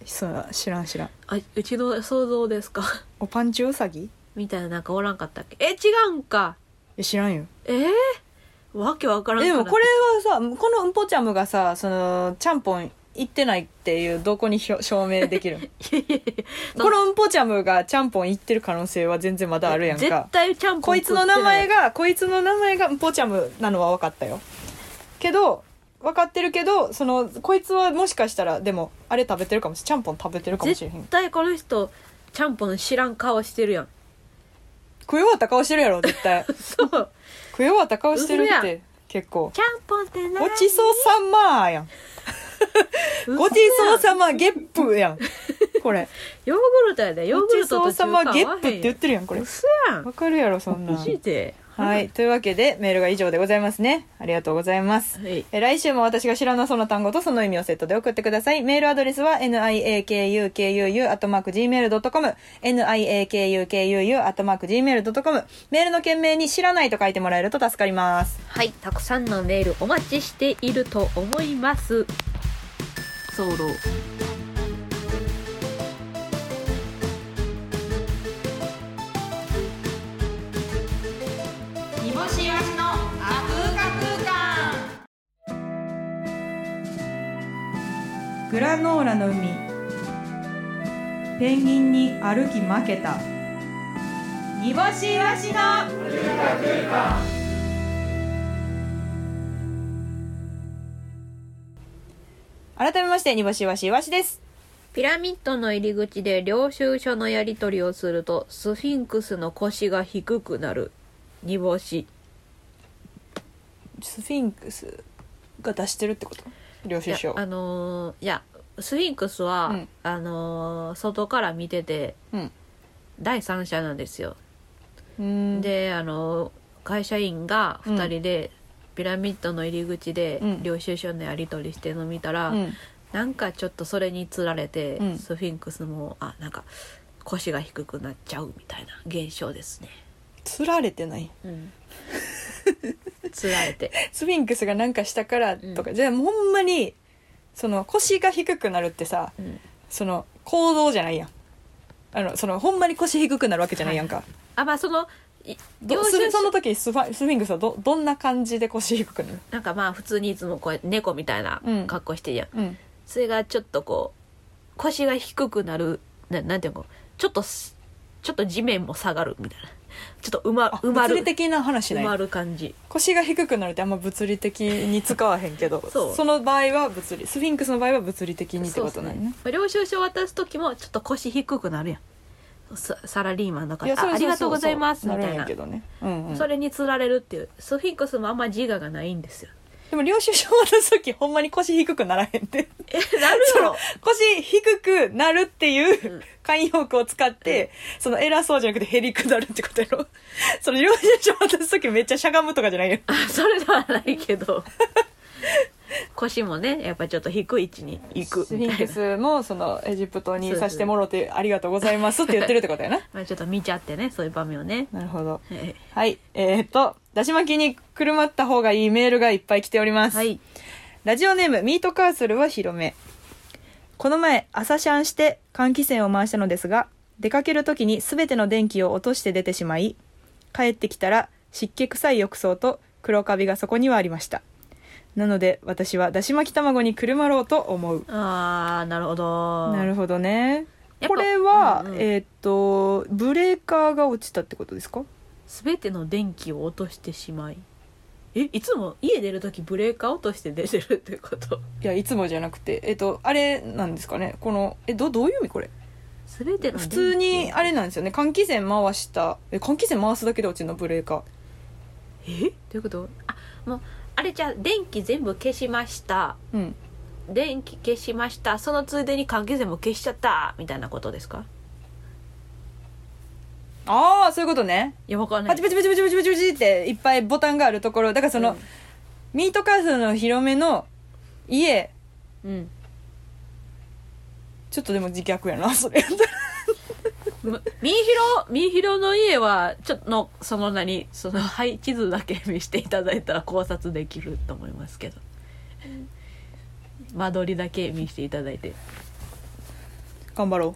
そう知らん知らん。あ、うちの想像ですか。おパンチウサギ？いみたいななんかおらんかったっけ？え、違うんか。や知らんよ。えー、わけわからんでもこれは、はさこのうんぽちゃむがさそのちゃんぽん行ってないっていうどこに証明できる このうんぽちゃむがちゃんぽん行ってる可能性は全然まだあるやん絶か対ちゃんぽんこいつの名前が。がこいつの名前がうんぽちゃむなのは分かったよ。けど分かってるけどそのこいつはもしかしたらでもあれ食べてるかもしれん。ちゃんぽん食べてるかもしれへん。絶対この人、ちゃんぽん知らん顔してるやん。食い終わった顔してるやろ絶対。そう。食い終わった顔してるって結構。ちゃんぽんって何？ごちそうさまやん。ごちそうさまゲップやん。これ。ヨーグルトやで。ヨーごちグルトとそうさまゲップって言ってるるやんこれ。嘘やん。わかるやろそんなん。マジで。はい というわけでメールが以上でございますねありがとうございますはい。え来週も私が知らなそうな単語とその意味をセットで送ってください。メールアドレスは niakukuu.gmail.com niakukuu.gmail.com メールの件名に知らないと書いてもらえると助かります。はい。たくさんのメールお待ちしていると思います。ソロ。グラノーラの海。ペンギンに歩き負けた。煮干しイワシの改めまして煮干しイワシイワシです。ピラミッドの入り口で領収書のやり取りをするとスフィンクスの腰が低くなる。煮干し。スフィンクスが出してるってこと？領収書。あのーいやスフィンクスは、うん。あのー外から見ててうん。第三者なんですよ、うん。であのー会社員が2人で、ピラミッドの入り口でうん。領収書のやり取りしてるの見たら、うん。なんかちょっとそれにつられて、うん。スフィンクスもあなんか腰が低くなっちゃうみたいな現象ですね、つられてない。うん、つられて。スフィンクスがなんかしたからとか、じゃあほんまにその腰が低くなるってさうん。その行動じゃないやん。あのそのほんまに腰低くなるわけじゃないやんか、あまあそのいど領収書それその時スファスフィンクスはどどんな感じで腰低くなる？なんかまあ普通にいつもこうやって猫みたいなうん。格好してるやん、うん。それがちょっとこう腰が低くなるななんていうの？ちょっとすちょっと地面も下がるみたいなちょっと埋まあ埋まる。物理的な話ない埋まる感じ。腰が低くなるってあんま物理的に使わへんけど そう。の場合は物理スフィンクスの場合は物理的にってことなんやね。そう。っす領収書渡す時もちょっと腰低くなるやん。さサラリーマンの方いやそうそうそうあありがとうございますみなるんたいな。やけどね、うんうん、それにつられるっていう。スフィンクスもあんま自我がないんですよでも領収書渡す時ほんまに腰低くならへんって。えなるよ腰低くなるっていううん。慣用句を使って、その偉そうじゃなくてへりくなるってことやろ。その領収書渡す時めっちゃしゃがむとかじゃないよ。あそれではないけど。腰もねやっぱちょっと低い位置に行くスフィンクスもそのエジプトにさせてもろてありがとうございますって言ってるってことやな。まあちょっと見ちゃってねそういう場面をね。なるほど。はいはい。えー、とだし巻きにくるまった方がいいメールがいっぱい来ております、はい。ラジオネームミートカーソルは広め。この前朝シャンして換気扇を回したのですが出かける時に全ての電気を落として出てしまい帰ってきたら湿気臭い浴槽と黒カビがそこにはありました。なので私はだし巻き卵にくるまろうと思う。ああなるほど。なるほどね。これは、うんうん。えーっとブレーカーが落ちたってことですか？全ての電気を落としてしまいえいつも家出る時ブレーカー落として出てるってこと？いやいつもじゃなくてえーっとあれなんですかね？このえどどういう意味これ？全ての普通にあれなんですよね。換気扇回したえ換気扇回すだけで落ちるの？ブレーカー。え？どういうこと？あもうあれじゃあ電気全部消しました。うん。電気消しました。そのついでに換気扇も消しちゃった。みたいなことですか？ああそういうことね。いやわかんない。パチパチパチパチパチパチパチっていっぱいボタンがあるところだからその、うんミートカーソルの広めの家うんちょっとでも自虐やなそれやったらむみひろみひろの家はちょっとのその何その配置図だけ見せていただいたら考察できると思いますけど間取りだけ見せていただいて頑張ろう。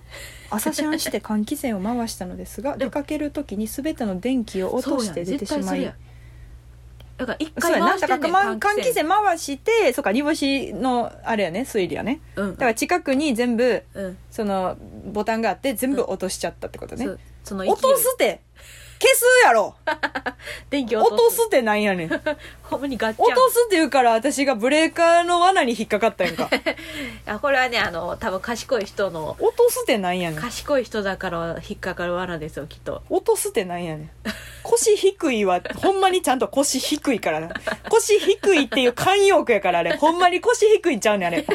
朝シャンして換気扇を回したのですが 出かける時に全ての電気を落として出てしまい。や。だから一回回してんねん換気扇。回してそうか煮干しのあれやね推理やね。うん。だから近くに全部うん。そのボタンがあって全部落としちゃったってことね、そう。その勢い落とすって消すやろ。電気を落とすってなんやねん。落 ほんまにガッチャン。とすって言うから私がブレーカーの罠に引っかかったやんか。あこれはねあの多分賢い人の落とすってなんやねん。賢い人だから引っかかる罠ですよきっと。落とすってなんやねん。腰低いはほんまにちゃんと腰低いからな。腰低いっていう慣用句やからあれ。ほんまに腰低いんちゃうねんあれ。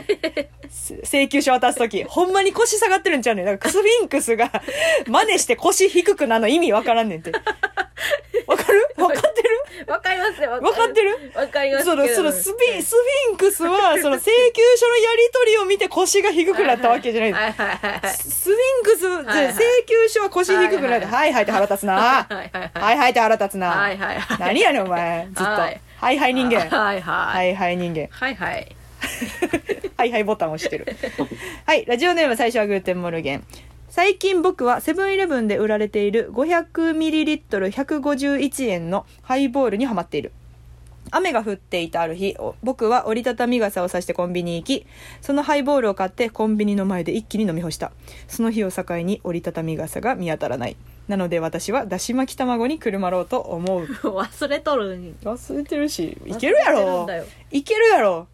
せ請求書渡す時。ほんまに腰下がってるんちゃうねん。だからスフィンクスが真似して腰低くなの意味わからんねんて わかる？わかってる？わかりますよ。わわかってる？わかりますけど。そのそのスピスフィンクスはその請求書のやり取りを見て腰が低くなったわけじゃない。はいはいはいはい。スフィンクス請求書は腰低くなって、はいはいって腹立つな。はいはいはいはい。はいって腹立つな。はいはいはい。何やねんお前、ずっと。ははいいはい人間。はいははいいはい人間。はいはい。はいはいボタン押してる。はい、ラジオネーム最初はグーテンモルゲン。最近僕はセブンイレブンで売られている 500ml151 円のハイボールにハマっている。雨が降っていたある日、お僕は折りたたみ傘をさしてコンビニに行き、そのハイボールを買ってコンビニの前で一気に飲み干した。その日を境に折りたたみ傘が見当たらない。なので私はだし巻き卵にくるまろうと思う。忘れとるに忘れてるし、いけるやろ。いけるやろ。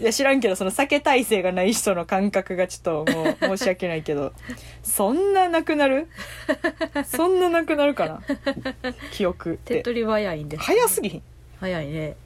いや知らんけどその酒耐性がない人の感覚がちょっともう 申し訳ないけど。そんななくなる？そんななくなるかな？記憶って。手っ取り早いんです早すぎひん。早いね。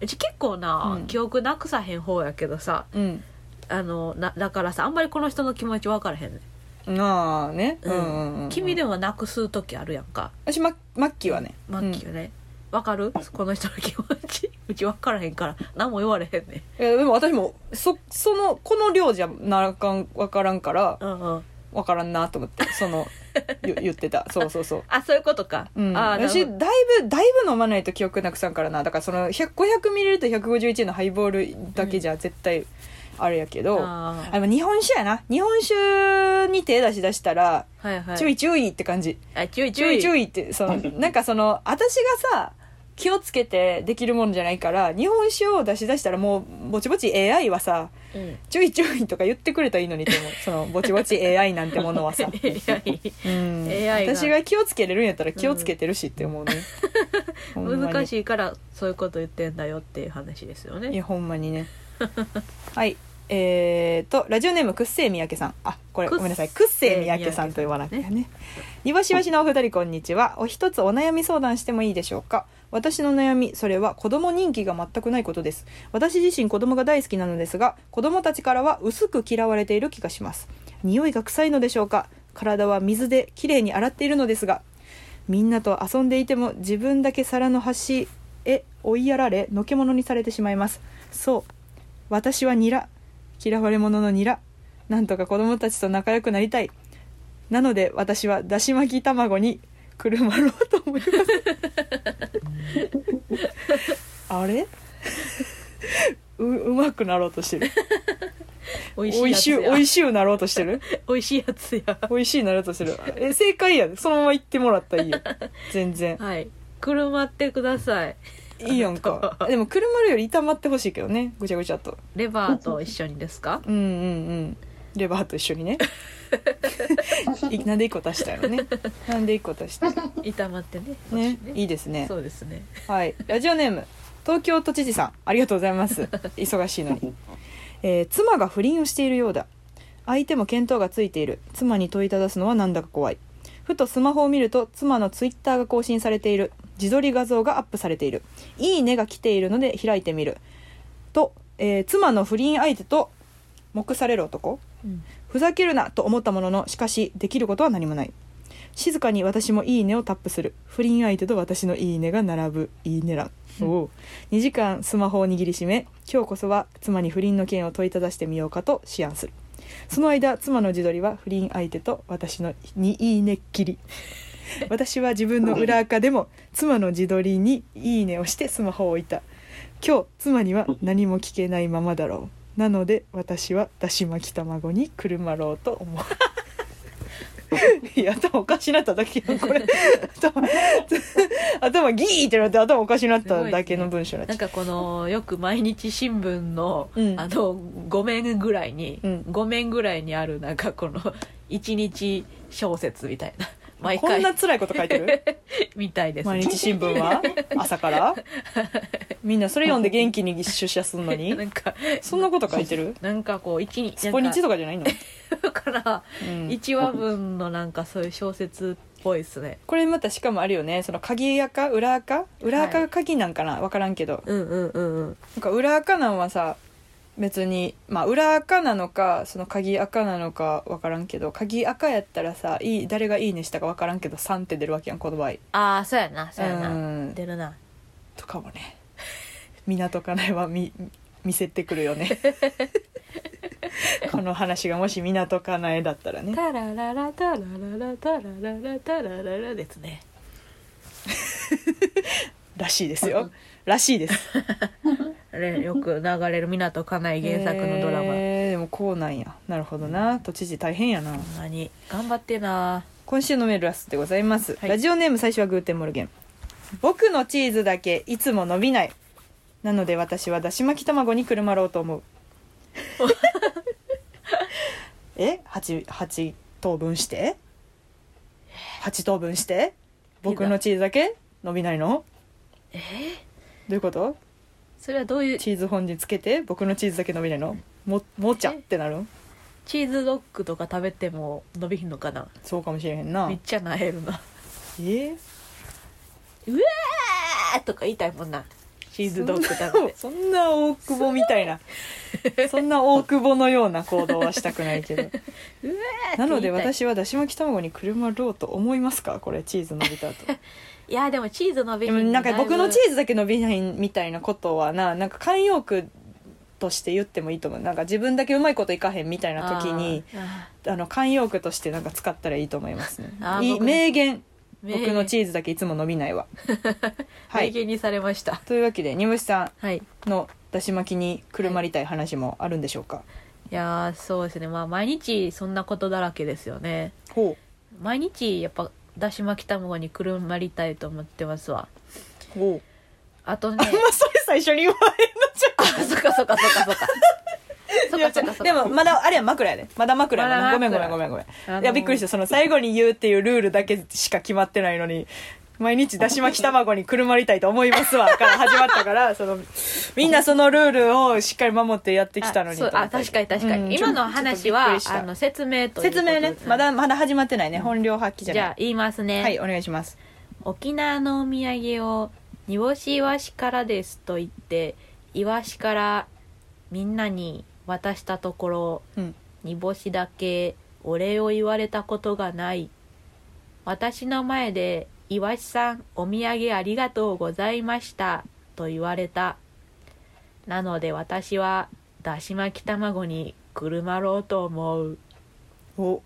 うち結構な、うん。記憶なくさへん方やけどさうん。あのなだからさあんまりこの人の気持ち分からへんねまあね、うん。うんうんうん、君でもなくす時あるやんか。私ママッキーはね。マッキーよね、わかる？この人の気持ち？うち分からへんから。何も言われへんねうん。いやでも私もそそのこの量じゃなあかんわからんからうんうん。わからんなと思ってその ゆ言ってた。そうそうそう。あそういうことか、うん、あ私だいぶだいぶ飲まないと記憶なくさんからな。だからその 500ml151 のハイボールだけじゃ絶対あれやけど、ああでも日本酒やな。日本酒に手出し出したら、ーはいはい。注意注意って感じ。あ注意注意注意注意ってその なんかその私がさ気をつけてできるものじゃないから日本酒を出し出したらもうぼちぼち AI はさうん。注意注意とか言ってくれたらいいのにと思う。そのぼちぼち AI なんてものはさ。AI うん、AI が。私が気をつけれるんやったら気をつけてるしって思うね、ほん難しいからそういうこと言ってんだよっていう話ですよね。いやほんまにね。はい。えーとラジオネームくっせい三宅さん。あこれごめんなさい。くっせい三宅さんと呼ばなきゃねにわしわしのお二人こんにちは。お一つお悩み相談してもいいでしょうか？私の悩みそれは子供人気が全くないことです。私自身子供が大好きなのですが子供たちからは薄く嫌われている気がします。匂いが臭いのでしょうか？体は水できれいに洗っているのですがみんなと遊んでいても自分だけ皿の端へ追いやられのけ者にされてしまいます。そう。私はニラ。嫌われ者のニラ。なんとか子供たちと仲良くなりたい。なので私はだし巻き卵にくるまろうと思います。あれ？ううまくなろうとしてる。おいしいやつや。おいしゅうなろうとしてる？美味しいやつや。お いしいなろうとしてる。え正解やで。そのまま言ってもらったらいいよ。全然。はい。車ってください。いいやんか。でもくるまるより炒まってほしいけどね。ぐちゃぐちゃっと。レバーと一緒にですか？うんうんうんレバーと一緒にね。いなんで1個足したのね。なんで1個足した？の炒まってね。ね。いいですね。そうですね。はい。ラジオネーム東京都知事さん。ありがとうございます。忙しいのに、えー妻が不倫をしているようだ。相手も見当がついている。妻に問いただすのはなんだか怖い。ふとスマホを見ると妻のツイッターが更新されている。自撮り画像がアップされている。いいねが来ているので開いてみる。と、えー妻の不倫相手と目される男。うん。ふざけるな。と思ったもののしかしできることは何もない。静かに私も「いいね」をタップする。不倫相手と私の「いいね」が並ぶ「いいね欄」おう。2時間スマホを握りしめ今日こそは妻に不倫の件を問いただしてみようかと思案する。その間妻の自撮りは不倫相手と私のにいいねっきり。私は自分の裏垢でも妻の自撮りにいいねをしてスマホを置いた。今日妻には何も聞けないままだろうなので私はだし巻き卵にくるまろうと思う。いや頭おかしなっただけよこれ。頭頭ギーってなって頭おかしなっただけの文章になっちゃなんかこのよく毎日新聞の、うん。あの5面ぐらいに、うん。5面ぐらいにあるなんかこの一日小説みたいな毎こん回な辛いこと書いてる？みたいです。毎日新聞は？朝から？みんなそれ読んで元気に出社するのに？なんかそんなこと書いてる？なんかこう一日スポニチとかじゃないの、だからうん。1話分のなんかそういう小説っぽいですね。これまたしかもあるよね。その鍵垢？裏垢？裏垢が鍵なんかな？分からんけど。うんうんうんうん。なんか裏垢なんはさ別にまあ裏垢なのかその鍵垢なのか分からんけど鍵垢やったらさいい誰が「いいね」したか分からんけど3って出るわけやんこの場合。ああそうやなそうやな、うん。出るな。とかもね。港かなえは見見せてくるよね。この話がもし港かなえだったらね。タラララタラララタラララタラララですね。らしいですよ。らしいです。あ れ よく流れる湊かなえ原作のドラマ、えーでもこうなんや。なるほどな。都知事大変やな。何頑張ってな。今週のメールラストでございます、はい。ラジオネーム最初はグーテンモルゲン。僕のチーズだけいつも伸びない。なので私はだし巻き卵にくるまろうと思う。え？八八等分して？8等分して？僕のチーズだけ伸びないの？え？どういうこと？それはどういうチーズ本につけて僕のチーズだけ伸びないの？ももちゃってなる？チーズドッグとか食べても伸びひんのかな？そうかもしれへんな。めっちゃなえるな。え？ーうわーとか言いたいもんな。チーズドッグ食べて。そんな大久保みたいな。そんな大久保のような行動はしたくないけど。なので私はだし巻き卵にくるまろうと思いますか？これチーズ伸びた後 いやでもチーズ伸びひんなんか僕のチーーズだけ伸びないみたいなことはななんか慣用句として言ってもいいと思う。なんか自分だけうまいこといかへんみたいな時にあの慣用句としてなんか使ったらいいと思いますね。名言。僕のチーズだけいつも伸びないわ。はい。名言にされました。というわけで煮干しさはい。んのだし巻きにくるまりたい話もあるんでしょうか、い。やーそうですね。まあ毎日そんなことだらけですよね。ほ毎日やっぱだし巻き卵にくるまりたいと思ってますわ。うほう。あとねあんまそれ最初に言わへんのじゃんあそっかそっかそっかそっか。そっいやかそっかそっか。でもまだあれや枕やでまだ枕やなまだごめんごめ枕んごめんごめん。あのーいやびっくりした。その最後に言うっていうルールだけしか決まってないのに毎日だし巻き卵にくるまりたいと思いますわから始まったから そのみんなそのルールをしっかり守ってやってきたのに。ああ確かに確かに、うん今の話はあの説明と説明ねまだまだ始まってないね本領発揮じゃない。じゃあ言いますね、はいお願いします。沖縄のお土産を煮干しイワシからですと言ってイワシからみんなに渡したところうん。煮干しだけお礼を言われたことがない。私の前で「イワシさんお土産ありがとうございました」と言われた。なので私はだし巻き卵にくるまろうと思う。お。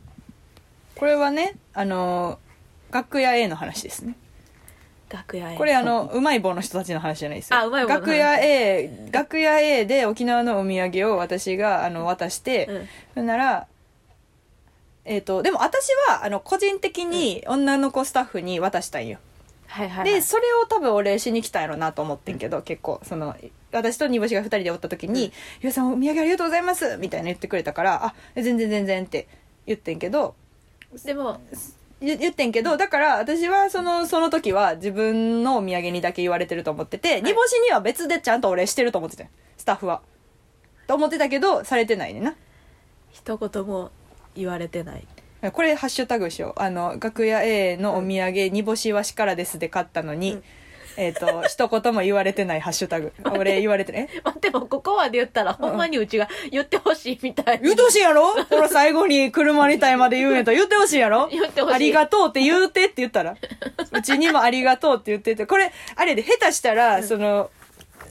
これはねあの楽屋 A の話ですね。楽屋へ。これあのう。まい棒の人たちの話じゃないですよ。あうまい棒楽屋 A 楽屋 A で沖縄のお土産を私があの渡して、うん。そんならえっ、とでも私はあの個人的に女の子スタッフに渡したんよ、はいはい、はい、でそれを多分お礼しに来たんやろなと思ってんけど、結構その私と煮干しが2人でおった時に「ゆうさんお土産ありがとうございます」みたいな言ってくれたから「あ全然全然」って言ってんけどでも言言ってんけどだから私はそのその時は自分のお土産にだけ言われてると思ってて、煮干しには別でちゃんとお礼してると思っててスタッフは。と思ってたけどされてないねんな。一言も言われてない。これハッシュタグしよう。あの楽屋 A のお土産、煮干しわしからですで買ったのに、うん。えっ、と 一言も言われてないハッシュタグ。俺言われてね。まあ、でもここまで言ったらほんまにうちが言ってほしいみたい言ってほしいやろ？この最後に車にたいまで言うんやったら言ってほしいやろ？言ってほしい。ありがとうって言うてって言ったら？うちにもありがとうって言ってて。これあれで下手したら、その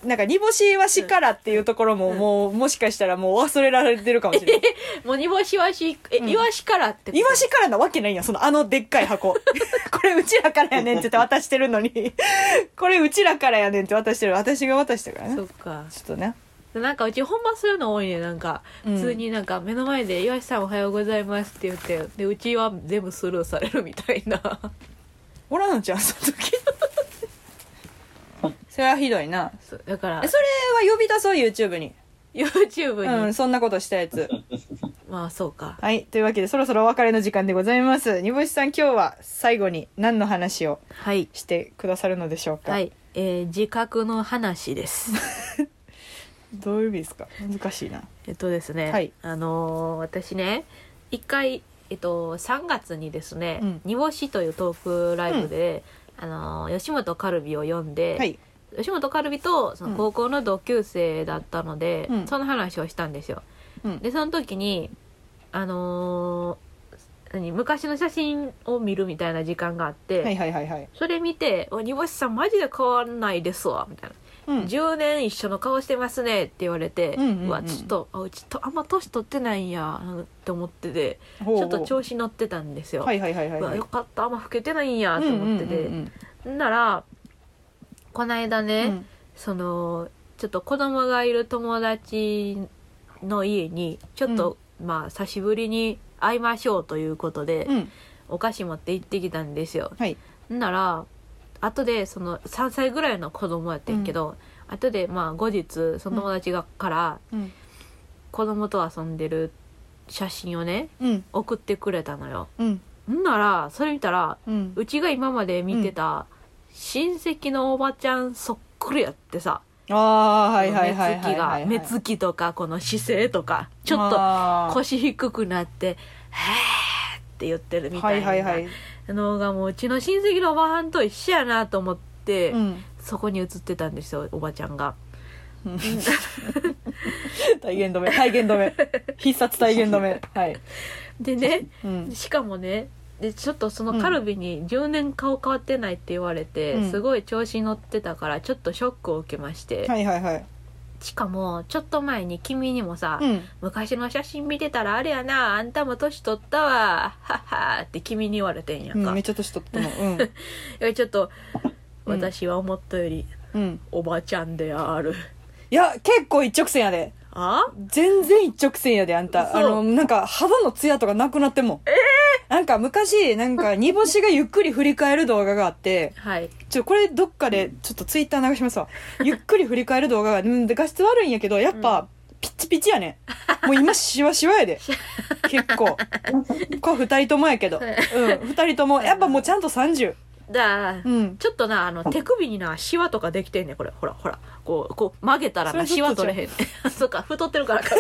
なんか煮干しわしからっていうところももう、もしかしたらもう忘れられてるかもしれない。もう煮干しわし、え、うんイワシからってイワシからなわけないやん、そのあのでっかい箱。これうちらからやねんって言って渡してるのに、これうちらからやねんって渡してる。私が渡したからね。そっか。ちょっとね。なんかうちほんまそういうの多いね。なんか、うん普通になんか目の前で、イワシさんおはようございますって言って、で、うちは全部スルーされるみたいな。おらんのちゃん、その時。それはひどいな。そうだからえ、それは呼び出そう YouTube に。YouTube に、うん、そんなことしたやつ。まあそうか。はい。というわけで、そろそろお別れの時間でございます。煮干しさん、今日は最後に何の話をはい。してくださるのでしょうか？はい。えー自覚の話です。どういう意味ですか？難しいな。えっとですね、はいあのー私ね一回、えっと、3月にですねうん「煮干し」というトークライブで、あのー吉本カルビを読んで、はい。吉本カルビとその高校の同級生だったので、うんその話をしたんですよ。うん。でその時にあのー何昔の写真を見るみたいな時間があって、はいはいはいはい。それ見て「お煮干しさんマジで変わんないですわ」みたいな。うん。10年一緒の顔してますねって言われて、うんうんうんわちょっとあうちとあんま年取ってないんやって思っててほうほうちょっと調子乗ってたんですよ、はいはいはいはいうはい。わよかったあんま老けてないんやと思ってて、うんうんんならこの間ね、うんうんそのちょっと子供がいる友達の家にちょっと、まあ久しぶりに会いましょうということで、うん。お菓子持って行ってきたんですよはい。んなら後でその3歳ぐらいの子供やってんけど、後でまあ後日その友達がからうん。子供と遊んでる写真をねうん。送ってくれたのようん。んならそれ見たらうん。うちが今まで見てた親戚のおばちゃんそっくりやってさああ、はいはいはい目つきが。目つきとかこの姿勢とかちょっと腰低くなって「へーって言ってるみたはいいはいはい。なのがもううちの親戚のおばはんと一緒やなと思って、うん。そこに映ってたんですよおばちゃんが。体言止め、体言止め。必殺体言止め。はい。でねうん。しかもねでちょっとそのカルビに10年顔変わってないって言われて、うんすごい調子に乗ってたからちょっとショックを受けまして、はいはいはい。しかもちょっと前に君にもさ、うん。昔の写真見てたらあれやなあんたも年取ったわはっはって君に言われてんやんか、うん、めっちゃ年取ったの。うん。いやちょっとうん私は思ったよりうん。おばちゃんであるいや、結構一直線やで。あ全然一直線やで、あんた。嘘あの、なんか、肌のツヤとかなくなってんもん。えなんか昔、なんか、煮干しがゆっくり振り返る動画があって、はいちょ、これどっかで、ちょっとツイッター流しますわ。ゆっくり振り返る動画が、うん、で画質悪いんやけど、やっぱ、ピッチピチやねん。もう今、シワシワやで。結構。これ二人ともやけど。うん、二人とも。やっぱもうちゃんと30。だうん。ちょっとなあの手首になシワとかできてんねんこれほらほらこうこう曲げたらなシワ取れへんねん そっか太ってるからか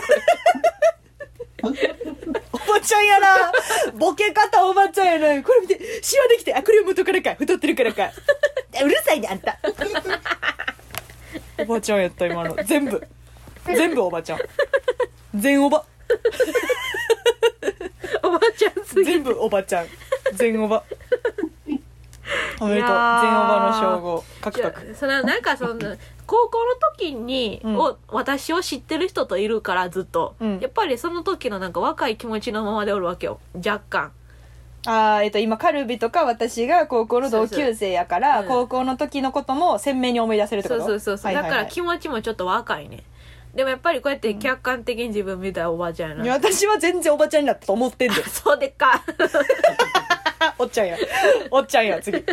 これ おばちゃんやなボケ方おばちゃんやなこれ見て、シワできて、あ、これ元からか太ってるからか。うるさいね、あんた。おばちゃんやった、今の。全部。全部おばちゃん。全おば。おばちゃんすぎ全部おばちゃん。全おば。おめでとう。全おの称号。そのなんかその 高校の時に、うん。お私を知ってる人といるからずっと、うん。やっぱりその時のなんか若い気持ちのままでおるわけよ。若干。あーえっと、今、カルビとか私が高校の同級生やから、そうそう高校の時のことも鮮明に思い出せるってこと？そうそうそうそう、だから気持ちもちょっと若いねでもやっぱりこうやって客観的に自分見たらおばあちゃんやな、いや私は全然おばちゃんになったと思ってんで。そうでっか おっちゃんや。おっちゃんや、次。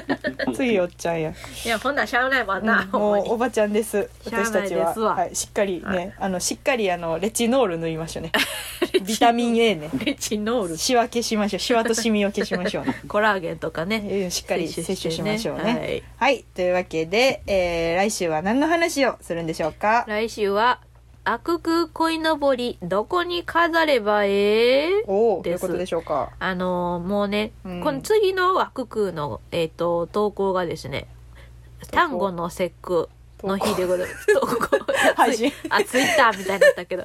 次、おっちゃんや。いやほんならしゃあないもんな、うんほんまにもうおばちゃんです。しゃあない私たちは。ですわはい、しっかりね、はいあの、しっかりあの、レチノール塗りましょうね。ビタミン A ね。レチノールシワ消しましょう。シワとシミを消しましょうね。コラーゲンとかねえーしっかり摂取しましょうね。はいはい。というわけで、えー、来週は何の話をするんでしょうか？来週は「悪空鯉のぼりどこに飾ればええ?」おお、どういうことでしょうか？あのーもうね、うん。この次の枠空の、えっと投稿がですね単語の節句の日でございます。投稿？配信？あツイッターみたいになったけど。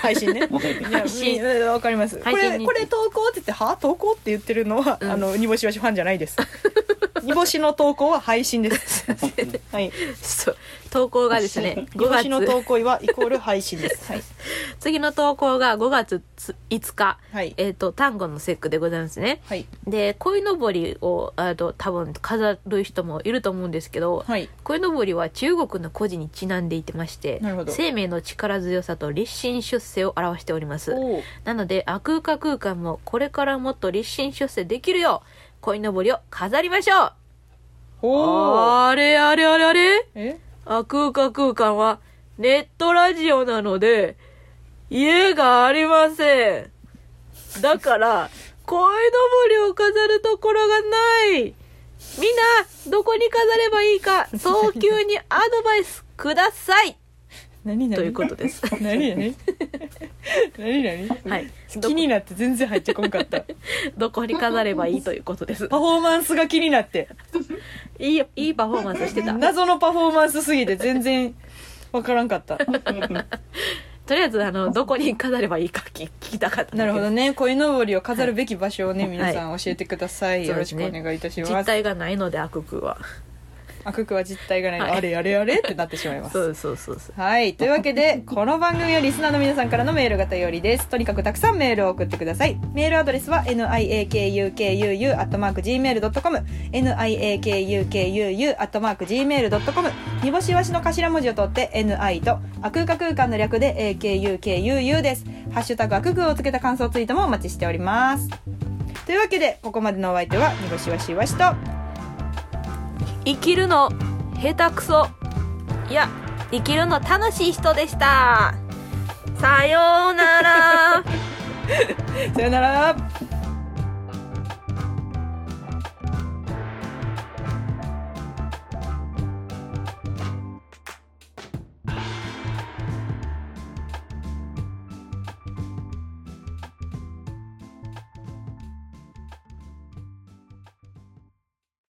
配信ね。いや配信うんわかります。これ、配信にこれ投稿って言って、は？投稿って言ってるのは、うん。あの、煮干しわしファンじゃないです。煮干しの投稿は配信です。はい。そう。投稿がですね煮5干しの投月稿はイコール配信です。はい。次の投稿が5月5日。はい。えっ、と単語の節句でございますね。はい。で鯉のぼりをあと多分飾る人もいると思うんですけどはい。鯉のぼりは中国の故事にちなんでいてましてなるほど。生命の力強さと立身出世を表しております。おーなのであ空間空間もこれからもっと立身出世できるよ。う鯉のぼりを飾りましょう。あれあれあれあれ。え？あ空間空間はネットラジオなので家がありません。だから 鯉のぼりを飾るところがない。みんなどこに飾ればいいか早急にアドバイスください何何？ということです。何何？何何？はい。気になって全然入ってこんかった。どこに飾ればいいということです。パフォーマンスが気になって。いいいいパフォーマンスしてた。謎のパフォーマンスすぎて全然わからんかった。とりあえずあのどこに飾ればいいか聞聞きたかったなるほどね。ね鯉のぼりを飾るべき場所をね、皆さん教えてください、よろしくお願いいたします。実体がないので悪空は悪くは実体がないの、はいあれあれあれってなってしまいますそうそうそうそうはい。というわけで、この番組はリスナーの皆さんからのメールが頼りです。とにかくたくさんメールを送ってください。メールアドレスは niakukuu.gmail.com niakukuu.gmail.com 煮干しわしの頭文字を取って ni と、あくうか空間の略で akukuu です。ハッシュタグあくくをつけた感想ツイートもお待ちしております。というわけで、ここまでのお相手は、煮干しわしわしと、生きるの下手くそ。いや生きるの楽しい人でした。さようなら。さよなら。